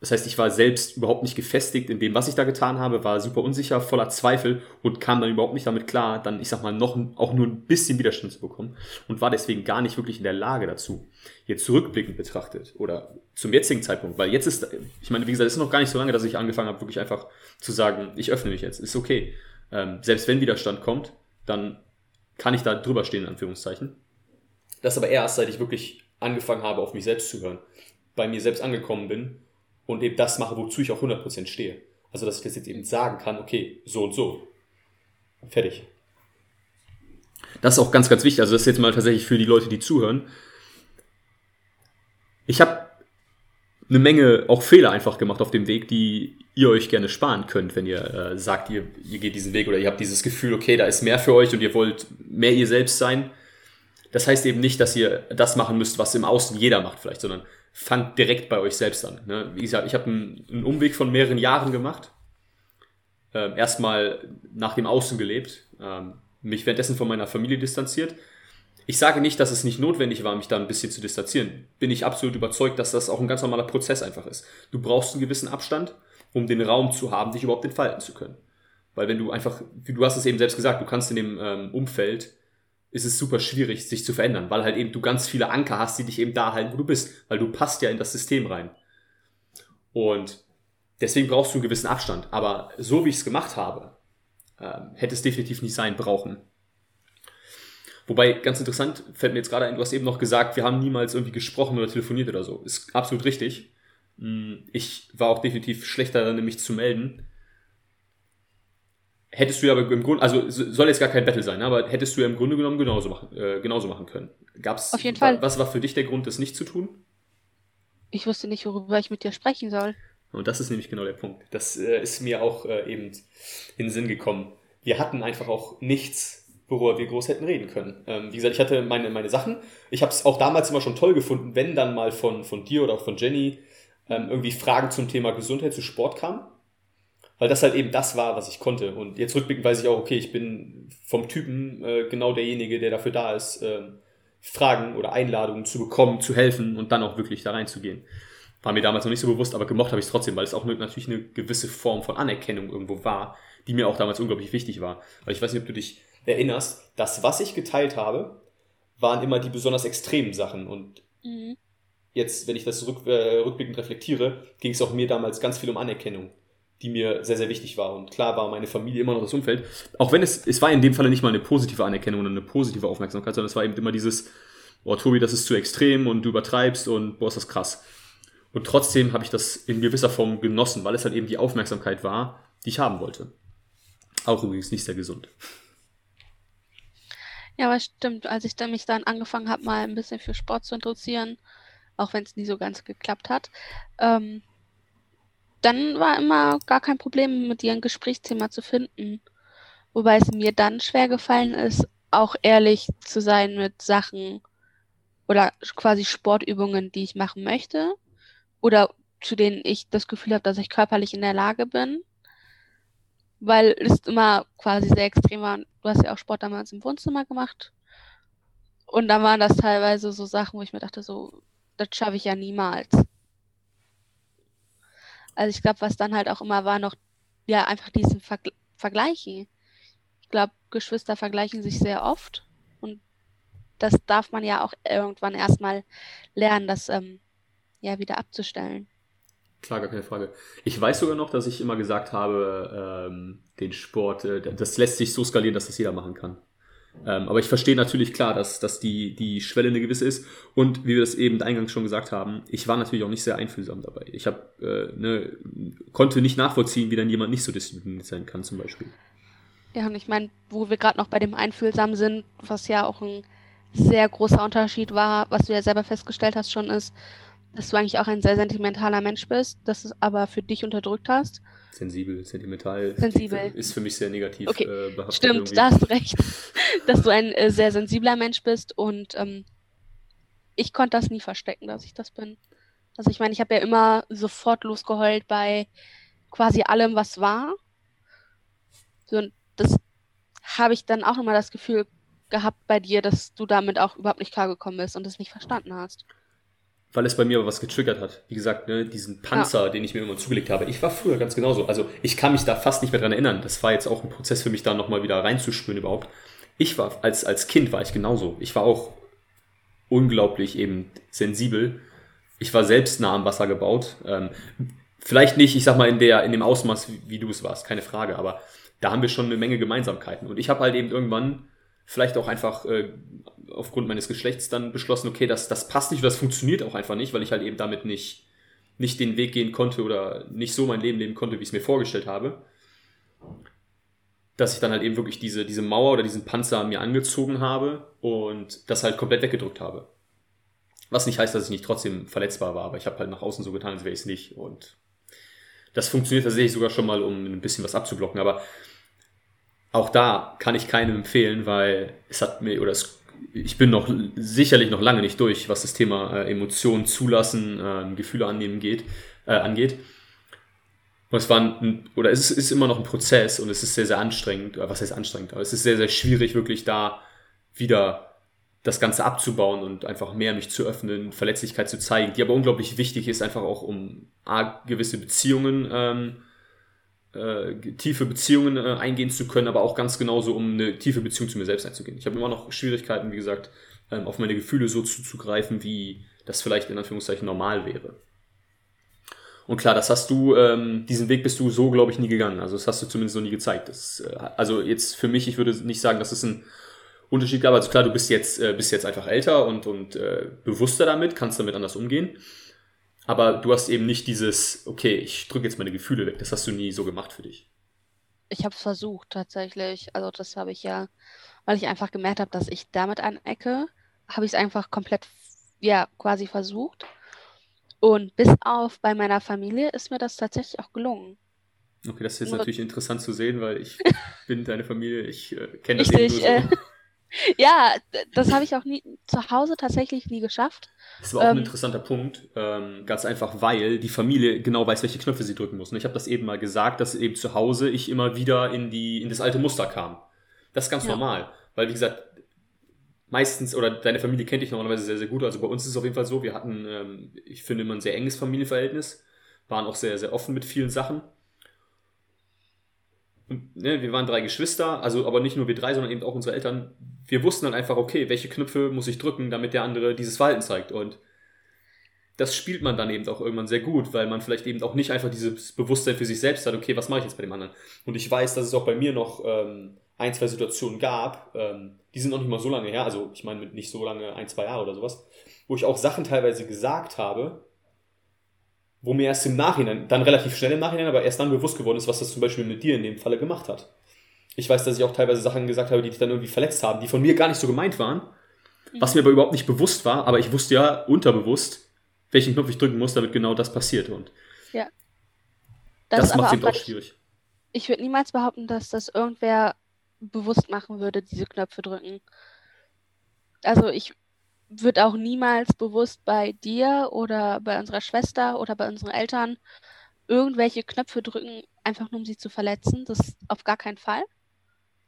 Das heißt, ich war selbst überhaupt nicht gefestigt in dem, was ich da getan habe, war super unsicher, voller Zweifel und kam dann überhaupt nicht damit klar, dann, ich sag mal, noch auch nur ein bisschen Widerstand zu bekommen und war deswegen gar nicht wirklich in der Lage dazu. Jetzt zurückblickend betrachtet oder zum jetzigen Zeitpunkt, weil jetzt ist, ich meine, wie gesagt, es ist noch gar nicht so lange, dass ich angefangen habe, wirklich einfach zu sagen, ich öffne mich jetzt, ist okay. Ähm, selbst wenn Widerstand kommt, dann kann ich da drüber stehen, in Anführungszeichen. Das aber erst, seit ich wirklich angefangen habe, auf mich selbst zu hören, bei mir selbst angekommen bin und eben das mache, wozu ich auch 100% stehe. Also, dass ich das jetzt eben sagen kann, okay, so und so. Fertig. Das ist auch ganz, ganz wichtig. Also, das ist jetzt mal tatsächlich für die Leute, die zuhören. Ich habe eine Menge auch Fehler einfach gemacht auf dem Weg, die ihr euch gerne sparen könnt, wenn ihr äh, sagt, ihr, ihr geht diesen Weg oder ihr habt dieses Gefühl, okay, da ist mehr für euch und ihr wollt mehr ihr selbst sein. Das heißt eben nicht, dass ihr das machen müsst, was im Außen jeder macht vielleicht, sondern fangt direkt bei euch selbst an. Ne? Wie gesagt, ich habe einen, einen, Umweg von mehreren Jahren gemacht. Ähm, erstmal nach dem Außen gelebt, ähm, mich währenddessen von meiner Familie distanziert. Ich sage nicht, dass es nicht notwendig war, mich da ein bisschen zu distanzieren. Bin ich absolut überzeugt, dass das auch ein ganz normaler Prozess einfach ist. Du brauchst einen gewissen Abstand, um den Raum zu haben, dich überhaupt entfalten zu können. Weil wenn du einfach, du hast es eben selbst gesagt, du kannst in dem ähm, Umfeld ist es super schwierig, sich zu verändern, weil halt eben du ganz viele Anker hast, die dich eben da halten, wo du bist, weil du passt ja in das System rein. Und deswegen brauchst du einen gewissen Abstand. Aber so wie ich es gemacht habe, ähm, hätte es definitiv nicht sein brauchen. Wobei, ganz interessant, fällt mir jetzt gerade ein, du hast eben noch gesagt, wir haben niemals irgendwie gesprochen oder telefoniert oder so. Ist absolut richtig. Hm, ich war auch definitiv schlechter, dann nämlich zu melden hättest du ja im Grunde, also soll jetzt gar kein Battle sein, aber hättest du ja im Grunde genommen genauso machen, äh, genauso machen können. Gab's, Auf jeden Fall. Was war für dich der Grund, das nicht zu tun? Ich wusste nicht, worüber ich mit dir sprechen soll. Und das ist nämlich genau der Punkt. Das äh, ist mir auch äh, eben in den Sinn gekommen. Wir hatten einfach auch nichts, worüber wir groß hätten reden können. Ähm, wie gesagt, ich hatte meine, meine Sachen. Ich habe es auch damals immer schon toll gefunden, wenn dann mal von, von dir oder auch von Jenny ähm, irgendwie Fragen zum Thema Gesundheit, zu Sport kamen weil das halt eben das war, was ich konnte. Und jetzt rückblickend weiß ich auch, okay, ich bin vom Typen äh, genau derjenige, der dafür da ist, äh, Fragen oder Einladungen zu bekommen, zu helfen und dann auch wirklich da reinzugehen. War mir damals noch nicht so bewusst, aber gemocht habe ich es trotzdem, weil es auch natürlich eine gewisse Form von Anerkennung irgendwo war, die mir auch damals unglaublich wichtig war. Weil ich weiß nicht, ob du dich erinnerst, das, was ich geteilt habe, waren immer die besonders extremen Sachen. Und mhm. jetzt, wenn ich das rück, äh, rückblickend reflektiere, ging es auch mir damals ganz viel um Anerkennung die mir sehr, sehr wichtig war. Und klar war meine Familie immer noch das Umfeld. Auch wenn es, es war in dem Falle nicht mal eine positive Anerkennung oder eine positive Aufmerksamkeit, sondern es war eben immer dieses, boah, Tobi, das ist zu extrem und du übertreibst und boah, ist das krass. Und trotzdem habe ich das in gewisser Form genossen, weil es halt eben die Aufmerksamkeit war, die ich haben wollte. Auch übrigens nicht sehr gesund. Ja, aber stimmt, als ich dann mich dann angefangen habe, mal ein bisschen für Sport zu interessieren, auch wenn es nie so ganz geklappt hat, ähm, dann war immer gar kein Problem, mit ihr ein Gesprächsthema zu finden. Wobei es mir dann schwer gefallen ist, auch ehrlich zu sein mit Sachen oder quasi Sportübungen, die ich machen möchte oder zu denen ich das Gefühl habe, dass ich körperlich in der Lage bin. Weil es immer quasi sehr extrem war. Du hast ja auch Sport damals im Wohnzimmer gemacht. Und dann waren das teilweise so Sachen, wo ich mir dachte, so, das schaffe ich ja niemals. Also ich glaube, was dann halt auch immer war, noch ja einfach diesen Verg Vergleichen. Ich glaube, Geschwister vergleichen sich sehr oft und das darf man ja auch irgendwann erstmal lernen, das ähm, ja wieder abzustellen. Klar, gar keine Frage. Ich weiß sogar noch, dass ich immer gesagt habe, ähm, den Sport, äh, das lässt sich so skalieren, dass das jeder machen kann. Ähm, aber ich verstehe natürlich klar, dass, dass die, die Schwelle eine gewisse ist. Und wie wir das eben eingangs schon gesagt haben, ich war natürlich auch nicht sehr einfühlsam dabei. Ich hab, äh, ne, konnte nicht nachvollziehen, wie dann jemand nicht so diszipliniert sein kann, zum Beispiel. Ja, und ich meine, wo wir gerade noch bei dem Einfühlsam sind, was ja auch ein sehr großer Unterschied war, was du ja selber festgestellt hast schon, ist, dass du eigentlich auch ein sehr sentimentaler Mensch bist, dass du es aber für dich unterdrückt hast. Sensibel, sentimental. Sensibel. Ist für mich sehr negativ okay. äh, behaftet. Stimmt, irgendwie. da hast du recht, dass du ein äh, sehr sensibler Mensch bist und ähm, ich konnte das nie verstecken, dass ich das bin. Also ich meine, ich habe ja immer sofort losgeheult bei quasi allem, was war. So, und das habe ich dann auch immer das Gefühl gehabt bei dir, dass du damit auch überhaupt nicht klargekommen bist und es nicht verstanden hast weil es bei mir aber was getriggert hat. Wie gesagt, ne, diesen Panzer, ja. den ich mir immer zugelegt habe. Ich war früher ganz genauso. Also ich kann mich da fast nicht mehr dran erinnern. Das war jetzt auch ein Prozess für mich, da nochmal wieder reinzuspüren überhaupt. Ich war, als, als Kind war ich genauso. Ich war auch unglaublich eben sensibel. Ich war selbst nah am Wasser gebaut. Ähm, vielleicht nicht, ich sag mal, in, der, in dem Ausmaß, wie, wie du es warst, keine Frage, aber da haben wir schon eine Menge Gemeinsamkeiten. Und ich habe halt eben irgendwann vielleicht auch einfach äh, aufgrund meines Geschlechts dann beschlossen, okay, das, das passt nicht, das funktioniert auch einfach nicht, weil ich halt eben damit nicht, nicht den Weg gehen konnte oder nicht so mein Leben leben konnte, wie ich es mir vorgestellt habe. Dass ich dann halt eben wirklich diese, diese Mauer oder diesen Panzer mir angezogen habe und das halt komplett weggedrückt habe. Was nicht heißt, dass ich nicht trotzdem verletzbar war, aber ich habe halt nach außen so getan, als wäre ich es nicht. Und das funktioniert tatsächlich sogar schon mal, um ein bisschen was abzublocken. Aber auch da kann ich keinem empfehlen, weil es hat mir, oder es, ich bin noch sicherlich noch lange nicht durch, was das Thema äh, Emotionen zulassen, äh, Gefühle annehmen geht, äh, angeht. Und es war ein, oder es ist, immer noch ein Prozess und es ist sehr, sehr anstrengend, was heißt anstrengend, aber es ist sehr, sehr schwierig, wirklich da wieder das Ganze abzubauen und einfach mehr mich zu öffnen, Verletzlichkeit zu zeigen, die aber unglaublich wichtig ist, einfach auch um A, gewisse Beziehungen ähm, äh, tiefe Beziehungen äh, eingehen zu können, aber auch ganz genauso, um eine tiefe Beziehung zu mir selbst einzugehen. Ich habe immer noch Schwierigkeiten, wie gesagt, ähm, auf meine Gefühle so zuzugreifen, wie das vielleicht in Anführungszeichen normal wäre. Und klar, das hast du, ähm, diesen Weg bist du so, glaube ich, nie gegangen. Also das hast du zumindest noch nie gezeigt. Das, äh, also jetzt für mich, ich würde nicht sagen, dass es ein Unterschied gab. Also klar, du bist jetzt, äh, bist jetzt einfach älter und, und äh, bewusster damit, kannst damit anders umgehen. Aber du hast eben nicht dieses, okay, ich drücke jetzt meine Gefühle weg. Das hast du nie so gemacht für dich. Ich habe es versucht tatsächlich. Also das habe ich ja, weil ich einfach gemerkt habe, dass ich damit anecke, habe ich es einfach komplett, ja, quasi versucht. Und bis auf bei meiner Familie ist mir das tatsächlich auch gelungen. Okay, das ist jetzt natürlich interessant zu sehen, weil ich bin deine Familie, ich äh, kenne das eben nur so. Äh, Ja, das habe ich auch nie zu Hause tatsächlich nie geschafft. Das war auch ähm, ein interessanter Punkt, ähm, ganz einfach, weil die Familie genau weiß, welche Knöpfe sie drücken muss. Und ich habe das eben mal gesagt, dass eben zu Hause ich immer wieder in die in das alte Muster kam. Das ist ganz ja. normal, weil wie gesagt, meistens oder deine Familie kennt dich normalerweise sehr sehr gut. Also bei uns ist es auf jeden Fall so, wir hatten, ähm, ich finde immer ein sehr enges Familienverhältnis, waren auch sehr sehr offen mit vielen Sachen. Ne, wir waren drei Geschwister, also aber nicht nur wir drei, sondern eben auch unsere Eltern. Wir wussten dann einfach, okay, welche Knöpfe muss ich drücken, damit der andere dieses Verhalten zeigt. Und das spielt man dann eben auch irgendwann sehr gut, weil man vielleicht eben auch nicht einfach dieses Bewusstsein für sich selbst hat, okay, was mache ich jetzt bei dem anderen? Und ich weiß, dass es auch bei mir noch ähm, ein, zwei Situationen gab, ähm, die sind noch nicht mal so lange her, also ich meine mit nicht so lange, ein, zwei Jahre oder sowas, wo ich auch Sachen teilweise gesagt habe, wo mir erst im Nachhinein, dann relativ schnell im Nachhinein, aber erst dann bewusst geworden ist, was das zum Beispiel mit dir in dem Falle gemacht hat. Ich weiß, dass ich auch teilweise Sachen gesagt habe, die dich dann irgendwie verletzt haben, die von mir gar nicht so gemeint waren, was mir aber überhaupt nicht bewusst war, aber ich wusste ja unterbewusst, welchen Knopf ich drücken muss, damit genau das passiert und ja. Das, das macht es eben auch schwierig. Ich, ich würde niemals behaupten, dass das irgendwer bewusst machen würde, diese Knöpfe drücken. Also ich wird auch niemals bewusst bei dir oder bei unserer Schwester oder bei unseren Eltern irgendwelche Knöpfe drücken, einfach nur um sie zu verletzen. Das auf gar keinen Fall.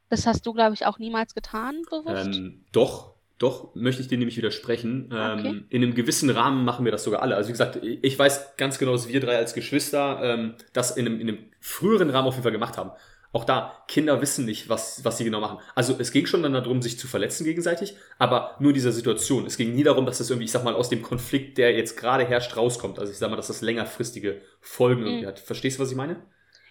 Das hast du, glaube ich, auch niemals getan, bewusst. Ähm, doch, doch, möchte ich dir nämlich widersprechen. Ähm, okay. in einem gewissen Rahmen machen wir das sogar alle. Also wie gesagt, ich weiß ganz genau, dass wir drei als Geschwister ähm, das in einem, in einem früheren Rahmen auf jeden Fall gemacht haben auch da, Kinder wissen nicht, was, was sie genau machen. Also es ging schon dann darum, sich zu verletzen gegenseitig, aber nur in dieser Situation. Es ging nie darum, dass das irgendwie, ich sag mal, aus dem Konflikt, der jetzt gerade herrscht, rauskommt. Also ich sag mal, dass das längerfristige Folgen irgendwie mhm. hat. Verstehst du, was ich meine?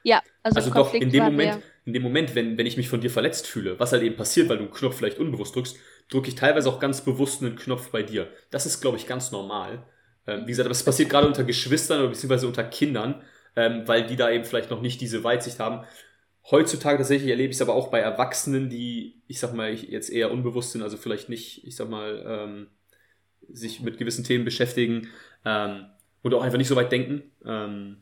Ja, also, also doch in dem Moment, in dem Moment, wenn, wenn ich mich von dir verletzt fühle, was halt eben passiert, weil du einen Knopf vielleicht unbewusst drückst, drücke ich teilweise auch ganz bewusst einen Knopf bei dir. Das ist, glaube ich, ganz normal. Ähm, wie gesagt, aber es passiert gerade unter Geschwistern oder beziehungsweise unter Kindern, ähm, weil die da eben vielleicht noch nicht diese Weitsicht haben. Heutzutage tatsächlich erlebe ich es aber auch bei Erwachsenen, die, ich sag mal, jetzt eher unbewusst sind, also vielleicht nicht, ich sag mal, ähm, sich mit gewissen Themen beschäftigen ähm, oder auch einfach nicht so weit denken, ähm,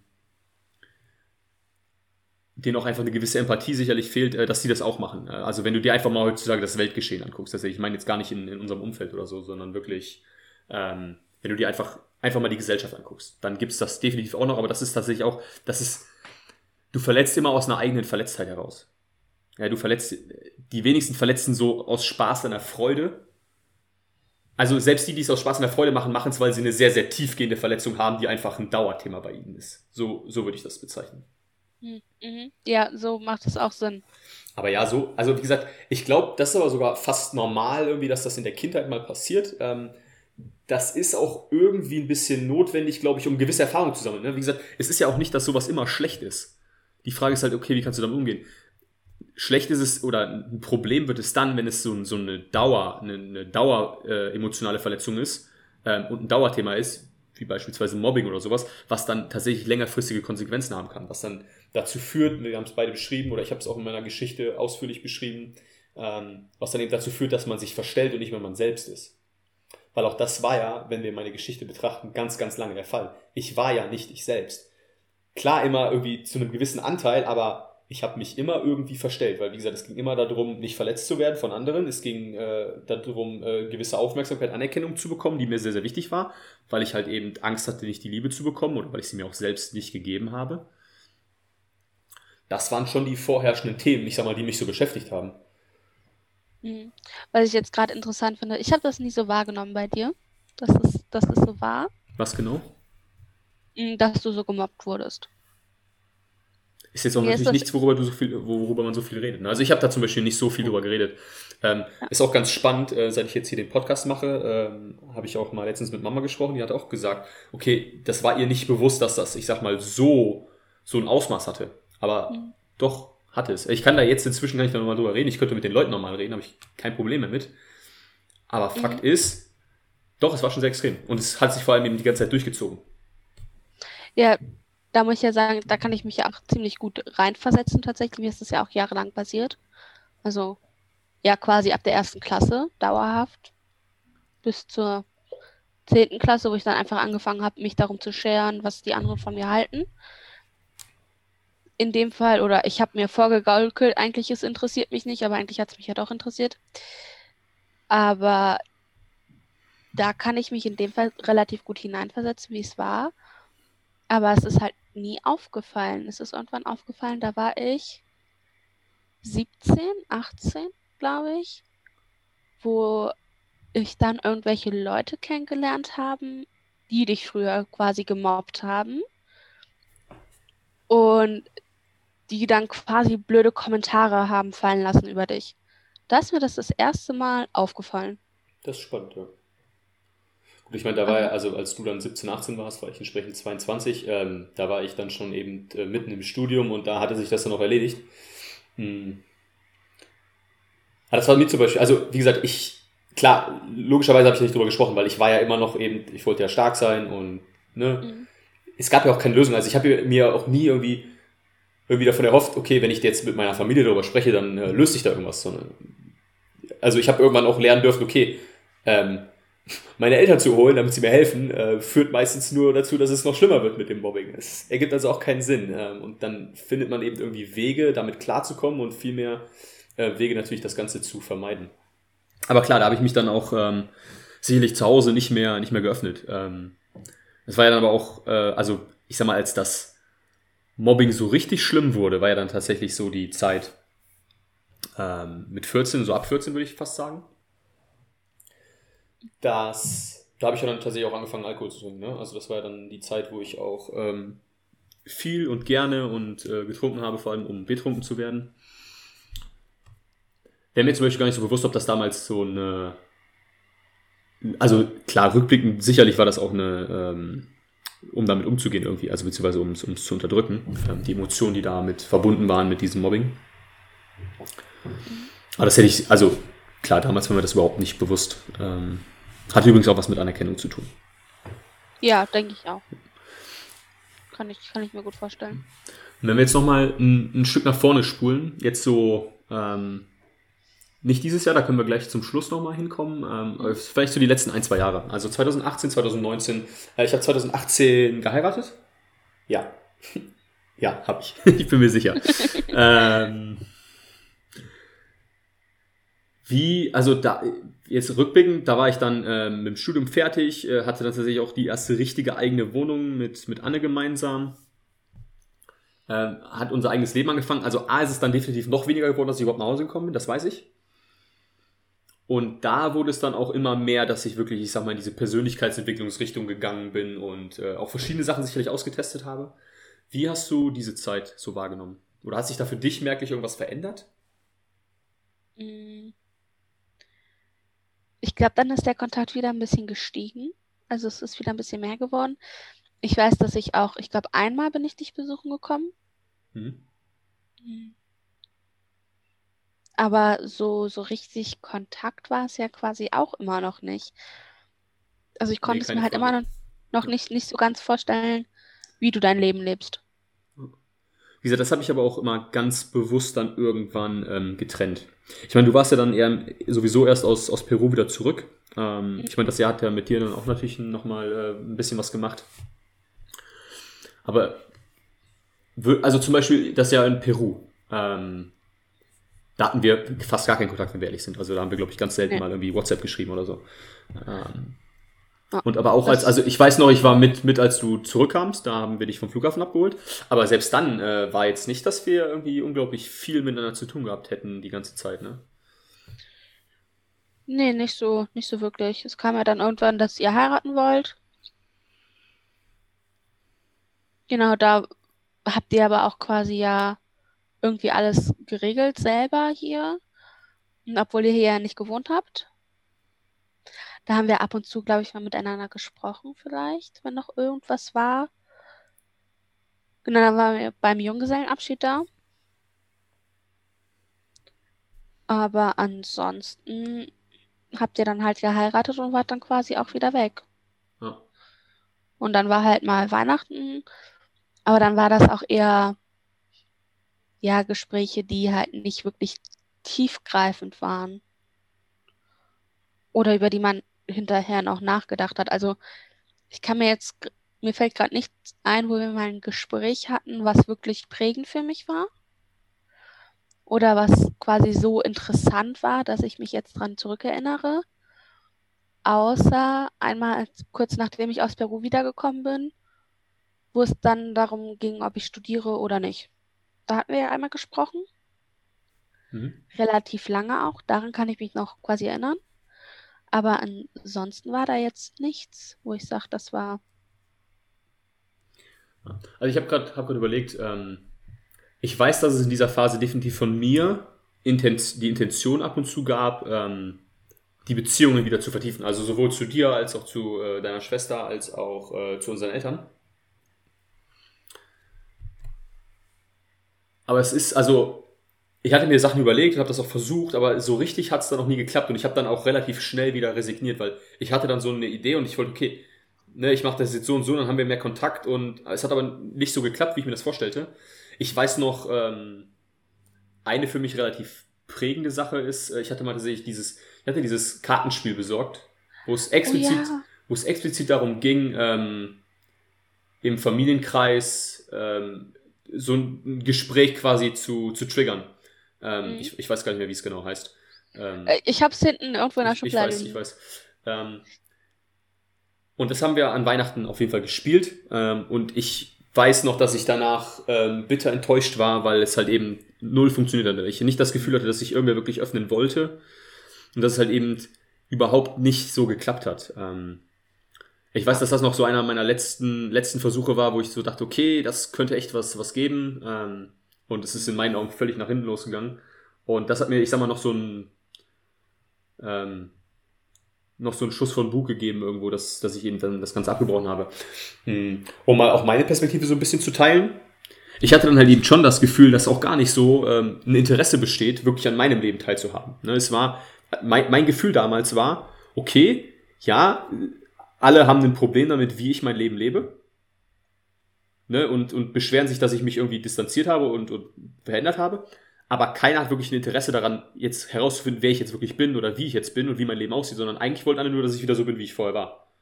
denen auch einfach eine gewisse Empathie sicherlich fehlt, äh, dass sie das auch machen. Äh, also wenn du dir einfach mal heutzutage das Weltgeschehen anguckst, also ich meine jetzt gar nicht in, in unserem Umfeld oder so, sondern wirklich, ähm, wenn du dir einfach, einfach mal die Gesellschaft anguckst, dann gibt es das definitiv auch noch, aber das ist tatsächlich auch, das ist du verletzt immer aus einer eigenen Verletztheit heraus. Ja, du verletzt, die wenigsten verletzen so aus Spaß an der Freude. Also selbst die, die es aus Spaß an der Freude machen, machen es, weil sie eine sehr, sehr tiefgehende Verletzung haben, die einfach ein Dauerthema bei ihnen ist. So, so würde ich das bezeichnen. Hm, mhm. Ja, so macht es auch Sinn. Aber ja, so, also wie gesagt, ich glaube, das ist aber sogar fast normal irgendwie, dass das in der Kindheit mal passiert. Ähm, das ist auch irgendwie ein bisschen notwendig, glaube ich, um gewisse Erfahrungen zu sammeln. Ne? Wie gesagt, es ist ja auch nicht, dass sowas immer schlecht ist. Die Frage ist halt, okay, wie kannst du damit umgehen? Schlecht ist es oder ein Problem wird es dann, wenn es so, so eine Dauer, eine, eine Dauer äh, emotionale Verletzung ist ähm, und ein Dauerthema ist, wie beispielsweise Mobbing oder sowas, was dann tatsächlich längerfristige Konsequenzen haben kann, was dann dazu führt, wir haben es beide beschrieben oder ich habe es auch in meiner Geschichte ausführlich beschrieben, ähm, was dann eben dazu führt, dass man sich verstellt und nicht mehr man selbst ist. Weil auch das war ja, wenn wir meine Geschichte betrachten, ganz, ganz lange der Fall. Ich war ja nicht ich selbst klar immer irgendwie zu einem gewissen Anteil, aber ich habe mich immer irgendwie verstellt, weil wie gesagt, es ging immer darum, nicht verletzt zu werden von anderen. Es ging äh, darum, äh, gewisse Aufmerksamkeit, Anerkennung zu bekommen, die mir sehr, sehr wichtig war, weil ich halt eben Angst hatte, nicht die Liebe zu bekommen oder weil ich sie mir auch selbst nicht gegeben habe. Das waren schon die vorherrschenden Themen, ich sag mal, die mich so beschäftigt haben. Mhm. Was ich jetzt gerade interessant finde, ich habe das nie so wahrgenommen bei dir, dass es, dass es so war. Was genau? Dass du so gemobbt wurdest. Ist jetzt auch Wie natürlich nichts, worüber, du so viel, worüber man so viel redet. Ne? Also ich habe da zum Beispiel nicht so viel drüber geredet. Ähm, ja. Ist auch ganz spannend, äh, seit ich jetzt hier den Podcast mache, ähm, habe ich auch mal letztens mit Mama gesprochen, die hat auch gesagt, okay, das war ihr nicht bewusst, dass das, ich sag mal, so, so ein Ausmaß hatte. Aber mhm. doch hatte es. Ich kann da jetzt inzwischen gar nicht nochmal drüber reden. Ich könnte mit den Leuten nochmal reden, habe ich kein Problem damit. Aber mhm. Fakt ist, doch, es war schon sehr extrem. Und es hat sich vor allem eben die ganze Zeit durchgezogen. Ja, da muss ich ja sagen, da kann ich mich ja auch ziemlich gut reinversetzen tatsächlich. Mir ist das ja auch jahrelang passiert. Also ja quasi ab der ersten Klasse dauerhaft bis zur zehnten Klasse, wo ich dann einfach angefangen habe, mich darum zu scheren, was die anderen von mir halten. In dem Fall, oder ich habe mir vorgegaukelt, eigentlich es interessiert mich nicht, aber eigentlich hat es mich ja doch interessiert. Aber da kann ich mich in dem Fall relativ gut hineinversetzen, wie es war. Aber es ist halt nie aufgefallen. Es ist irgendwann aufgefallen, da war ich 17, 18, glaube ich, wo ich dann irgendwelche Leute kennengelernt haben, die dich früher quasi gemobbt haben. Und die dann quasi blöde Kommentare haben fallen lassen über dich. Da ist mir das das erste Mal aufgefallen. Das ist spannend, ja. Gut, ich meine, da war ja, also als du dann 17, 18 warst, war ich entsprechend 22, ähm, da war ich dann schon eben äh, mitten im Studium und da hatte sich das dann auch erledigt. Hm. Aber das war mir zum Beispiel, also wie gesagt, ich, klar, logischerweise habe ich nicht drüber gesprochen, weil ich war ja immer noch eben, ich wollte ja stark sein und, ne, mhm. es gab ja auch keine Lösung. Also ich habe mir auch nie irgendwie, irgendwie davon erhofft, okay, wenn ich jetzt mit meiner Familie darüber spreche, dann äh, löst sich da irgendwas. Sondern, also ich habe irgendwann auch lernen dürfen, okay, ähm, meine Eltern zu holen, damit sie mir helfen, äh, führt meistens nur dazu, dass es noch schlimmer wird mit dem Mobbing. Es ergibt also auch keinen Sinn. Ähm, und dann findet man eben irgendwie Wege, damit klarzukommen und vielmehr äh, Wege natürlich, das Ganze zu vermeiden. Aber klar, da habe ich mich dann auch ähm, sicherlich zu Hause nicht mehr, nicht mehr geöffnet. Ähm, war ja dann aber auch, äh, also ich sag mal, als das Mobbing so richtig schlimm wurde, war ja dann tatsächlich so die Zeit ähm, mit 14, so ab 14 würde ich fast sagen dass da habe ich ja dann tatsächlich auch angefangen, Alkohol zu trinken. Ne? Also das war ja dann die Zeit, wo ich auch ähm, viel und gerne und äh, getrunken habe, vor allem um betrunken zu werden. Wäre mir zum Beispiel gar nicht so bewusst, ob das damals so eine. Also klar, rückblickend sicherlich war das auch eine, ähm, um damit umzugehen irgendwie, also beziehungsweise um es zu unterdrücken. Ähm, die Emotionen, die damit verbunden waren mit diesem Mobbing. Aber das hätte ich, also klar, damals war mir das überhaupt nicht bewusst. Ähm, hat übrigens auch was mit Anerkennung zu tun. Ja, denke ich auch. Kann ich, kann ich mir gut vorstellen. Und wenn wir jetzt nochmal ein, ein Stück nach vorne spulen, jetzt so, ähm, nicht dieses Jahr, da können wir gleich zum Schluss nochmal hinkommen, ähm, vielleicht so die letzten ein, zwei Jahre. Also 2018, 2019, äh, ich habe 2018 geheiratet. Ja. ja, habe ich. ich bin mir sicher. ähm, wie, also da, jetzt rückblickend, da war ich dann äh, mit dem Studium fertig, äh, hatte dann tatsächlich auch die erste richtige eigene Wohnung mit, mit Anne gemeinsam. Äh, hat unser eigenes Leben angefangen. Also A ist es dann definitiv noch weniger geworden, dass ich überhaupt nach Hause gekommen bin, das weiß ich. Und da wurde es dann auch immer mehr, dass ich wirklich, ich sag mal, in diese Persönlichkeitsentwicklungsrichtung gegangen bin und äh, auch verschiedene Sachen sicherlich ausgetestet habe. Wie hast du diese Zeit so wahrgenommen? Oder hat sich da für dich merklich irgendwas verändert? Mm ich glaube, dann ist der Kontakt wieder ein bisschen gestiegen. Also es ist wieder ein bisschen mehr geworden. Ich weiß, dass ich auch, ich glaube, einmal bin ich dich besuchen gekommen. Mhm. mhm. Aber so, so richtig Kontakt war es ja quasi auch immer noch nicht. Also ich konnte nee, es mir halt Frage. immer noch, noch ja. nicht, nicht so ganz vorstellen, wie du dein Leben lebst. Wie gesagt, das habe ich aber auch immer ganz bewusst dann irgendwann ähm, getrennt. Ich meine, du warst ja dann eher sowieso erst aus, aus Peru wieder zurück. Ähm, ich meine, das Jahr hat ja mit dir dann auch natürlich nochmal äh, ein bisschen was gemacht. Aber, also zum Beispiel das Jahr in Peru, ähm, da hatten wir fast gar keinen Kontakt, wenn wir ehrlich sind. Also da haben wir, glaube ich, ganz selten ja. mal irgendwie WhatsApp geschrieben oder so. Ähm, und aber auch als, also ich weiß noch, ich war mit, mit als du zurückkamst, da haben wir dich vom Flughafen abgeholt. Aber selbst dann äh, war jetzt nicht, dass wir irgendwie unglaublich viel miteinander zu tun gehabt hätten die ganze Zeit, ne? Nee, nicht so, nicht so wirklich. Es kam ja dann irgendwann, dass ihr heiraten wollt. Genau, da habt ihr aber auch quasi ja irgendwie alles geregelt selber hier. Obwohl ihr hier ja nicht gewohnt habt. Da haben wir ab und zu, glaube ich, mal miteinander gesprochen, vielleicht, wenn noch irgendwas war. Genau, dann waren wir beim Junggesellenabschied da. Aber ansonsten habt ihr dann halt geheiratet und wart dann quasi auch wieder weg. Ja. Und dann war halt mal Weihnachten, aber dann war das auch eher, ja, Gespräche, die halt nicht wirklich tiefgreifend waren. Oder über die man hinterher noch nachgedacht hat. Also ich kann mir jetzt, mir fällt gerade nichts ein, wo wir mal ein Gespräch hatten, was wirklich prägend für mich war. oder was quasi so interessant war, dass ich mich jetzt dran zurückerinnere. Außer einmal kurz nachdem ich aus Peru wiedergekommen bin, wo es dann darum ging, ob ich studiere oder nicht. Da hatten wir ja einmal gesprochen. Mhm. Relativ lange auch. Daran kann ich mich noch quasi erinnern. Aber ansonsten war da jetzt nichts, wo ich sage, das war. Also ich habe gerade hab überlegt, ähm, ich weiß, dass es in dieser Phase definitiv von mir Intens die Intention ab und zu gab, ähm, die Beziehungen wieder zu vertiefen. Also sowohl zu dir als auch zu äh, deiner Schwester als auch äh, zu unseren Eltern. Aber es ist, also, ich hatte mir Sachen überlegt und habe das auch versucht, aber so richtig hat es dann noch nie geklappt und ich habe dann auch relativ schnell wieder resigniert, weil ich hatte dann so eine Idee und ich wollte, okay, ne, ich mache das jetzt so und so, dann haben wir mehr Kontakt und es hat aber nicht so geklappt, wie ich mir das vorstellte. Ich weiß noch, ähm, eine für mich relativ prägende Sache ist, äh, ich hatte mal tatsächlich dieses, ich hatte dieses Kartenspiel besorgt, wo es explizit, oh ja. wo es explizit darum ging, ähm, im Familienkreis ähm, so ein Gespräch quasi zu, zu triggern. Ähm, mhm. ich, ich weiß gar nicht mehr, wie es genau heißt. Ähm, äh, ich habe es hinten irgendwo in der Schublade. Ich weiß, ich weiß. Ähm, und das haben wir an Weihnachten auf jeden Fall gespielt. Ähm, und ich weiß noch, dass ich danach ähm, bitter enttäuscht war, weil es halt eben null funktioniert hat. Ich nicht das Gefühl hatte, dass sich irgendwer wirklich öffnen wollte. Und dass es halt eben überhaupt nicht so geklappt hat. Ähm, ich weiß, dass das noch so einer meiner letzten, letzten Versuche war, wo ich so dachte, okay, das könnte echt was, was geben. Ähm, und es ist in meinen Augen völlig nach hinten losgegangen. Und das hat mir, ich sag mal, noch so ein, ähm, noch so einen Schuss von Bug gegeben irgendwo, dass, dass ich eben dann das Ganze abgebrochen habe. Hm. Um mal auch meine Perspektive so ein bisschen zu teilen. Ich hatte dann halt eben schon das Gefühl, dass auch gar nicht so ähm, ein Interesse besteht, wirklich an meinem Leben teilzuhaben. Ne, es war, mein, mein Gefühl damals war, okay, ja, alle haben ein Problem damit, wie ich mein Leben lebe. Ne, und, und beschweren sich, dass ich mich irgendwie distanziert habe und, und verändert habe. Aber keiner hat wirklich ein Interesse daran, jetzt herauszufinden, wer ich jetzt wirklich bin oder wie ich jetzt bin und wie mein Leben aussieht, sondern eigentlich wollten alle nur, dass ich wieder so bin, wie ich vorher war.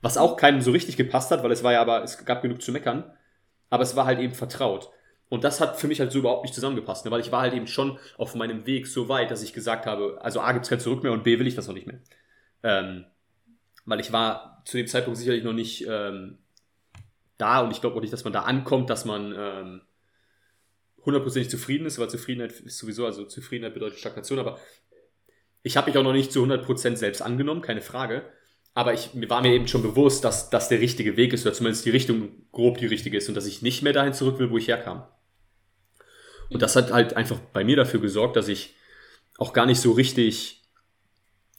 Was auch keinem so richtig gepasst hat, weil es war ja aber, es gab genug zu meckern. Aber es war halt eben vertraut. Und das hat für mich halt so überhaupt nicht zusammengepasst, ne? weil ich war halt eben schon auf meinem Weg so weit, dass ich gesagt habe, also A gibt es kein Zurück mehr und B will ich das noch nicht mehr. Ähm, weil ich war zu dem Zeitpunkt sicherlich noch nicht ähm, da und ich glaube auch nicht, dass man da ankommt, dass man ähm, hundertprozentig zufrieden ist, weil Zufriedenheit ist sowieso, also Zufriedenheit bedeutet Stagnation, aber ich habe mich auch noch nicht zu 100% selbst angenommen, keine Frage. Aber ich war mir eben schon bewusst, dass das der richtige Weg ist, oder zumindest die Richtung grob die richtige ist und dass ich nicht mehr dahin zurück will, wo ich herkam. Und das hat halt einfach bei mir dafür gesorgt, dass ich auch gar nicht so richtig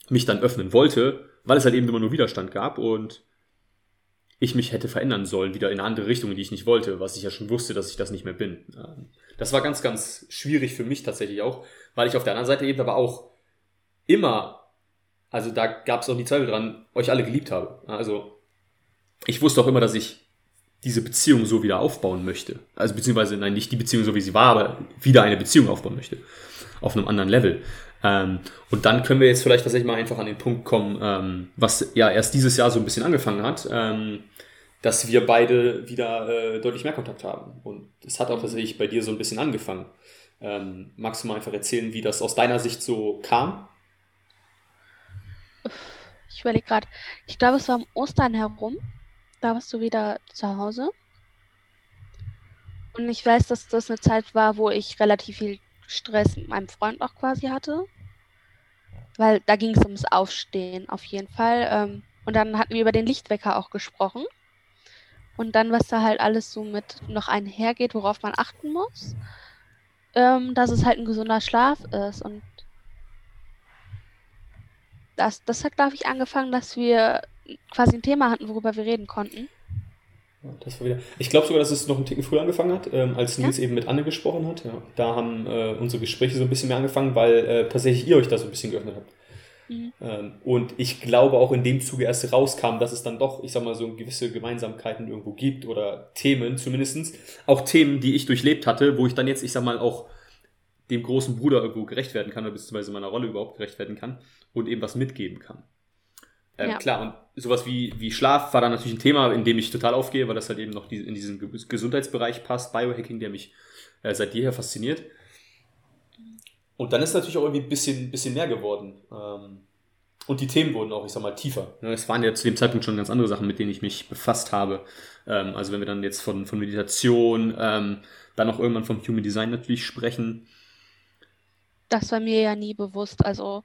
mich dann öffnen wollte, weil es halt eben immer nur Widerstand gab und ich mich hätte verändern sollen, wieder in eine andere Richtung, die ich nicht wollte, was ich ja schon wusste, dass ich das nicht mehr bin. Ähm, das war ganz, ganz schwierig für mich tatsächlich auch, weil ich auf der anderen Seite eben aber auch immer, also da gab es auch nie Zweifel dran, euch alle geliebt habe. Also ich wusste auch immer, dass ich diese Beziehung so wieder aufbauen möchte. Also beziehungsweise, nein, nicht die Beziehung so wie sie war, aber wieder eine Beziehung aufbauen möchte. Auf einem anderen Level. Ähm, und dann können wir jetzt vielleicht tatsächlich mal einfach an den Punkt kommen, ähm, was ja erst dieses Jahr so ein bisschen angefangen hat, ähm, dass wir beide wieder äh, deutlich mehr Kontakt haben. Und es hat auch tatsächlich bei dir so ein bisschen angefangen. Ähm, magst du mal einfach erzählen, wie das aus deiner Sicht so kam? Ich überlege gerade, ich glaube, es war um Ostern herum. Da warst du wieder zu Hause. Und ich weiß, dass das eine Zeit war, wo ich relativ viel Stress mit meinem Freund auch quasi hatte. Weil da ging es ums Aufstehen auf jeden Fall. Ähm, und dann hatten wir über den Lichtwecker auch gesprochen. Und dann, was da halt alles so mit noch einhergeht, worauf man achten muss. Ähm, dass es halt ein gesunder Schlaf ist. Und das, das hat, glaube ich, angefangen, dass wir quasi ein Thema hatten, worüber wir reden konnten. Das war wieder. Ich glaube sogar, dass es noch ein Ticken früher angefangen hat, ähm, als Nils ja? eben mit Anne gesprochen hat. Ja. Da haben äh, unsere Gespräche so ein bisschen mehr angefangen, weil äh, tatsächlich ihr euch da so ein bisschen geöffnet habt. Mhm. Ähm, und ich glaube auch in dem Zuge erst rauskam, dass es dann doch, ich sag mal, so gewisse Gemeinsamkeiten irgendwo gibt oder Themen zumindestens Auch Themen, die ich durchlebt hatte, wo ich dann jetzt, ich sag mal, auch dem großen Bruder irgendwo gerecht werden kann oder beziehungsweise meiner Rolle überhaupt gerecht werden kann und eben was mitgeben kann. Ähm, ja. Klar, und sowas wie, wie Schlaf war dann natürlich ein Thema, in dem ich total aufgehe, weil das halt eben noch die, in diesen Gesundheitsbereich passt, Biohacking, der mich äh, seit jeher fasziniert. Und dann ist natürlich auch irgendwie ein bisschen, bisschen mehr geworden. Ähm, und die Themen wurden auch, ich sag mal, tiefer. Ne, es waren ja zu dem Zeitpunkt schon ganz andere Sachen, mit denen ich mich befasst habe. Ähm, also wenn wir dann jetzt von, von Meditation, ähm, dann auch irgendwann vom Human Design natürlich sprechen. Das war mir ja nie bewusst. Also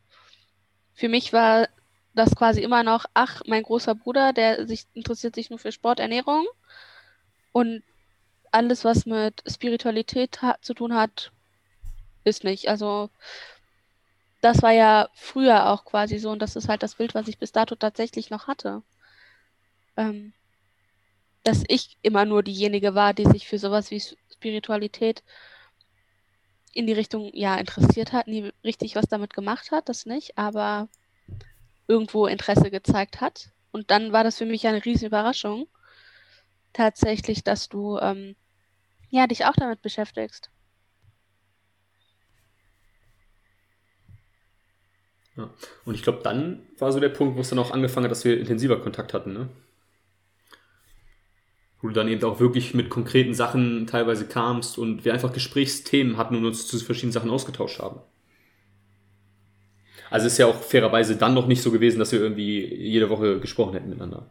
für mich war das quasi immer noch, ach, mein großer Bruder, der sich interessiert sich nur für Sport, Ernährung und alles, was mit Spiritualität zu tun hat, ist nicht. Also das war ja früher auch quasi so und das ist halt das Bild, was ich bis dato tatsächlich noch hatte. Ähm, dass ich immer nur diejenige war, die sich für sowas wie Spiritualität in die Richtung ja interessiert hat, nie richtig was damit gemacht hat, das nicht, aber irgendwo Interesse gezeigt hat. Und dann war das für mich eine riesen Überraschung, tatsächlich, dass du ähm, ja dich auch damit beschäftigst. Ja. Und ich glaube, dann war so der Punkt, wo es dann auch angefangen hat, dass wir intensiver Kontakt hatten, ne? Wo du dann eben auch wirklich mit konkreten Sachen teilweise kamst und wir einfach Gesprächsthemen hatten und uns zu verschiedenen Sachen ausgetauscht haben. Also ist ja auch fairerweise dann noch nicht so gewesen, dass wir irgendwie jede Woche gesprochen hätten miteinander.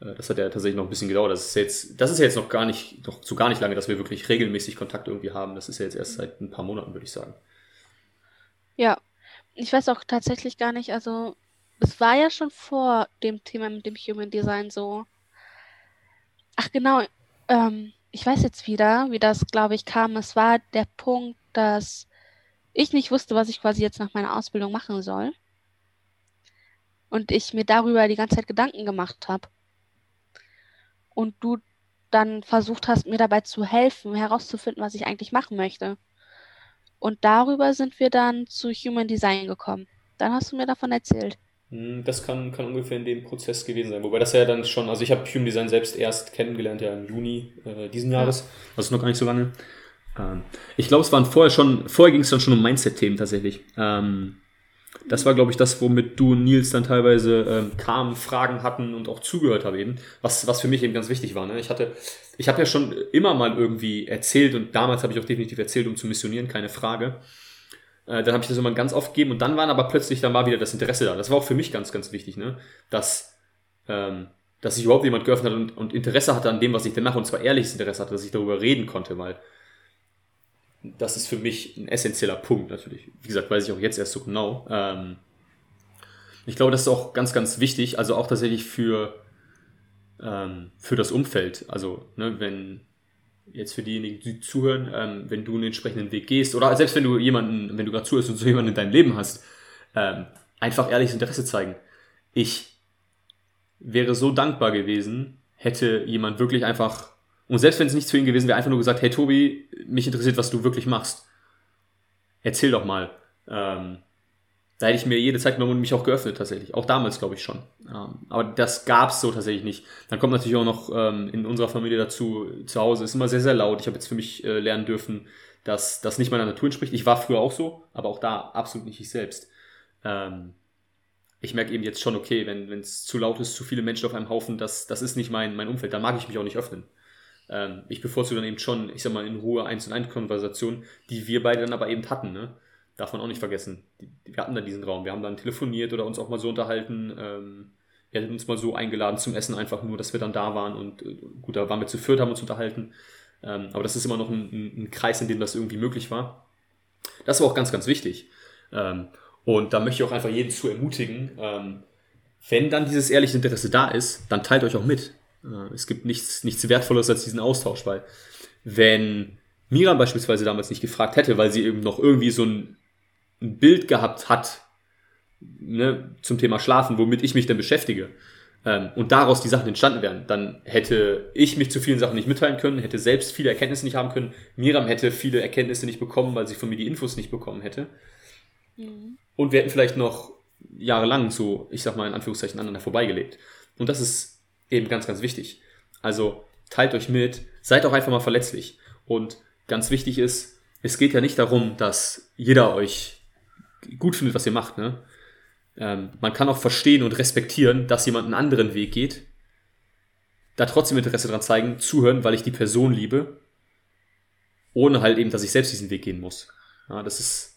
Äh, das hat ja tatsächlich noch ein bisschen gedauert. Das ist jetzt, das ist ja jetzt noch gar nicht, noch so gar nicht lange, dass wir wirklich regelmäßig Kontakt irgendwie haben. Das ist ja jetzt erst seit ein paar Monaten, würde ich sagen. Ja, ich weiß auch tatsächlich gar nicht, also es war ja schon vor dem Thema mit dem Human Design so. Ach genau, ähm, ich weiß jetzt wieder, wie das, glaube ich, kam. Es war der Punkt, dass ich nicht wusste, was ich quasi jetzt nach meiner Ausbildung machen soll. Und ich mir darüber die ganze Zeit Gedanken gemacht habe. Und du dann versucht hast, mir dabei zu helfen, herauszufinden, was ich eigentlich machen möchte. Und darüber sind wir dann zu Human Design gekommen. Dann hast du mir davon erzählt. Hm, das kann, kann ungefähr in dem Prozess gewesen sein. Wobei das ja dann schon, also ich habe Human Design selbst erst kennengelernt, ja im Juni äh, diesen Jahres. Ja. Das ist noch gar nicht so lange. Ähm, ich glaube, es waren vorher schon, vorher ging es dann schon um Mindset-Themen tatsächlich. Ähm, das war, glaube ich, das, womit du und Nils dann teilweise ähm, kamen, Fragen hatten und auch zugehört haben eben, was, was für mich eben ganz wichtig war. Ne? Ich hatte, ich habe ja schon immer mal irgendwie erzählt und damals habe ich auch definitiv erzählt, um zu missionieren, keine Frage. Äh, dann habe ich das immer ganz oft gegeben und dann waren aber plötzlich, dann war wieder das Interesse da. Das war auch für mich ganz, ganz wichtig, ne? dass, ähm, dass sich überhaupt jemand geöffnet hat und, und Interesse hatte an dem, was ich denn mache und zwar ehrliches Interesse hatte, dass ich darüber reden konnte, weil das ist für mich ein essentieller Punkt natürlich. Wie gesagt, weiß ich auch jetzt erst so genau. Ähm, ich glaube, das ist auch ganz, ganz wichtig, also auch tatsächlich für, ähm, für das Umfeld. Also, ne, wenn jetzt für diejenigen, die zuhören, ähm, wenn du einen entsprechenden Weg gehst, oder selbst wenn du jemanden, wenn du gerade zuhörst und so jemanden in deinem Leben hast, ähm, einfach ehrliches Interesse zeigen. Ich wäre so dankbar gewesen, hätte jemand wirklich einfach und selbst wenn es nichts für ihn gewesen wäre, einfach nur gesagt, hey Tobi, mich interessiert, was du wirklich machst. Erzähl doch mal. Ähm, da hätte ich mir jede Zeit genommen und mich auch geöffnet tatsächlich. Auch damals, glaube ich schon. Ähm, aber das gab es so tatsächlich nicht. Dann kommt natürlich auch noch ähm, in unserer Familie dazu, zu Hause ist immer sehr, sehr laut. Ich habe jetzt für mich äh, lernen dürfen, dass das nicht meiner Natur entspricht. Ich war früher auch so, aber auch da absolut nicht ich selbst. Ähm, ich merke eben jetzt schon, okay, wenn es zu laut ist, zu viele Menschen auf einem Haufen, das, das ist nicht mein, mein Umfeld. Da mag ich mich auch nicht öffnen. Ähm, ich bevorzuge dann eben schon, ich sag mal, in Ruhe eins und eins Konversationen, die wir beide dann aber eben hatten, ne? Darf man auch nicht vergessen. Wir hatten dann diesen Raum. Wir haben dann telefoniert oder uns auch mal so unterhalten. Ähm, wir hatten uns mal so eingeladen zum Essen, einfach nur, dass wir dann da waren und äh, gut, da waren wir zu viert, haben uns unterhalten. Ähm, aber das ist immer noch ein, ein, Kreis, in dem das irgendwie möglich war. Das war auch ganz, ganz wichtig. Ähm, und da möchte ich auch einfach jeden zu ermutigen, ähm, wenn dann dieses ehrliche Interesse da ist, dann teilt euch auch mit. Äh, es gibt nichts, nichts Wertvolles als diesen Austausch, weil wenn Miriam beispielsweise damals nicht gefragt hätte, weil sie eben noch irgendwie so ein, ein Bild gehabt hat ne, zum Thema Schlafen, womit ich mich denn beschäftige, ähm, und daraus die Sachen entstanden wären, dann hätte ich mich zu vielen Sachen nicht mitteilen können, hätte selbst viele Erkenntnisse nicht haben können, Miriam hätte viele Erkenntnisse nicht bekommen, weil sie von mir die Infos nicht bekommen hätte. Mhm. Und wir hätten vielleicht noch jahrelang so, ich sag mal in Anführungszeichen, aneinander vorbeigelebt. Und das ist eben ganz, ganz wichtig. Also teilt euch mit, seid auch einfach mal verletzlich. Und ganz wichtig ist, es geht ja nicht darum, dass jeder euch gut findet, was ihr macht. Ne? Ähm, man kann auch verstehen und respektieren, dass jemand einen anderen Weg geht. Da trotzdem Interesse dran zeigen, zuhören, weil ich die Person liebe. Ohne halt eben, dass ich selbst diesen Weg gehen muss. Ja, das ist,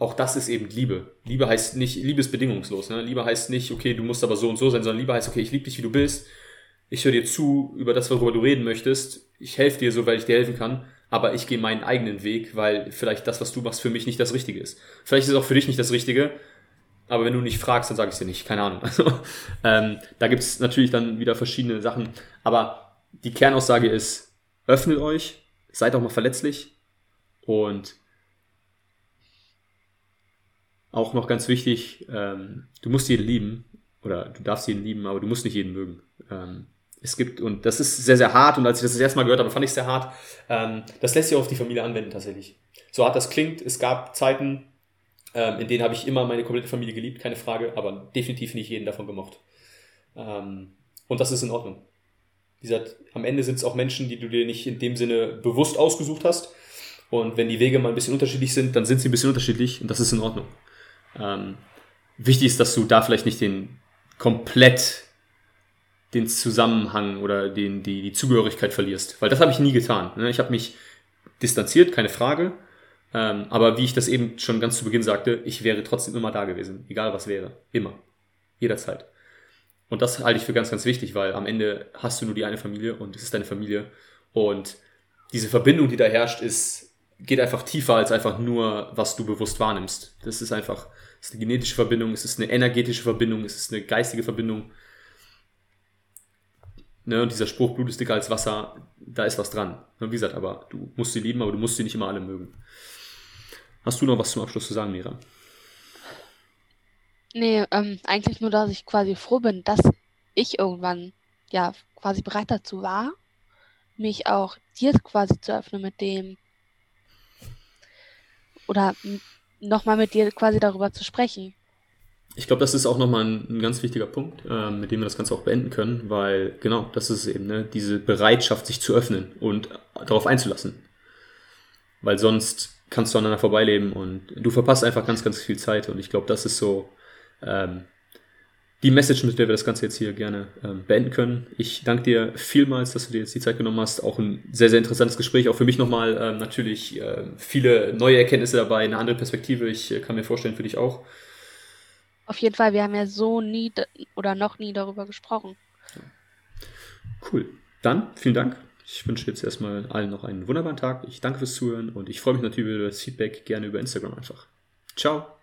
auch das ist eben Liebe. Liebe heißt nicht, Liebe ist bedingungslos. Ne? Liebe heißt nicht, okay, du musst aber so und so sein, sondern Liebe heißt, okay, ich liebe dich, wie du bist. Ich höre dir zu über das, worüber du reden möchtest. Ich helfe dir so, weil ich dir helfen kann. Aber ich gehe meinen eigenen Weg, weil vielleicht das, was du machst, für mich nicht das Richtige ist. Vielleicht ist es auch für dich nicht das Richtige. Aber wenn du nicht fragst, dann sage ich dir nicht. Keine Ahnung. Also, ähm, da gibt es natürlich dann wieder verschiedene Sachen. Aber die Kernaussage ist, öffnet euch, seid auch mal verletzlich und auch noch ganz wichtig, ähm, du musst jeden lieben oder du darfst jeden lieben, aber du musst nicht jeden mögen. Ähm, es gibt, und das ist sehr, sehr hart, und als ich das das erste Mal gehört habe, fand ich es sehr hart, ähm, das lässt sich auch auf die Familie anwenden tatsächlich. So hart das klingt, es gab Zeiten, ähm, in denen habe ich immer meine komplette Familie geliebt, keine Frage, aber definitiv nicht jeden davon gemocht. Ähm, und das ist in Ordnung. Wie gesagt, am Ende sind es auch Menschen, die du dir nicht in dem Sinne bewusst ausgesucht hast. Und wenn die Wege mal ein bisschen unterschiedlich sind, dann sind sie ein bisschen unterschiedlich und das ist in Ordnung. Ähm, wichtig ist, dass du da vielleicht nicht den komplett den Zusammenhang oder den, die, die Zugehörigkeit verlierst. Weil das habe ich nie getan. Ne? Ich habe mich distanziert, keine Frage. Ähm, aber wie ich das eben schon ganz zu Beginn sagte, ich wäre trotzdem immer da gewesen. Egal was wäre. Immer. Jederzeit. Und das halte ich für ganz, ganz wichtig, weil am Ende hast du nur die eine Familie und es ist deine Familie. Und diese Verbindung, die da herrscht, ist, geht einfach tiefer als einfach nur, was du bewusst wahrnimmst. Das ist einfach, es ist eine genetische Verbindung, es ist eine energetische Verbindung, es ist eine geistige Verbindung. Ne, und dieser Spruch, Blut ist dicker als Wasser, da ist was dran. Wie gesagt, aber du musst sie lieben, aber du musst sie nicht immer alle mögen. Hast du noch was zum Abschluss zu sagen, Mira? Nee, ähm, eigentlich nur, dass ich quasi froh bin, dass ich irgendwann ja quasi bereit dazu war, mich auch dir quasi zu öffnen mit dem oder nochmal mit dir quasi darüber zu sprechen. Ich glaube, das ist auch nochmal ein, ein ganz wichtiger Punkt, äh, mit dem wir das Ganze auch beenden können, weil genau, das ist eben, ne, diese Bereitschaft, sich zu öffnen und darauf einzulassen. Weil sonst kannst du aneinander vorbeileben und du verpasst einfach ganz, ganz viel Zeit und ich glaube, das ist so ähm, die Message, mit der wir das Ganze jetzt hier gerne ähm, beenden können. Ich danke dir vielmals, dass du dir jetzt die Zeit genommen hast. Auch ein sehr, sehr interessantes Gespräch. Auch für mich nochmal ähm, natürlich äh, viele neue Erkenntnisse dabei, eine andere Perspektive. Ich äh, kann mir vorstellen, für dich auch. Auf jeden Fall, wir haben ja so nie oder noch nie darüber gesprochen. Cool. Dann vielen Dank. Ich wünsche jetzt erstmal allen noch einen wunderbaren Tag. Ich danke fürs Zuhören und ich freue mich natürlich über das Feedback gerne über Instagram einfach. Ciao.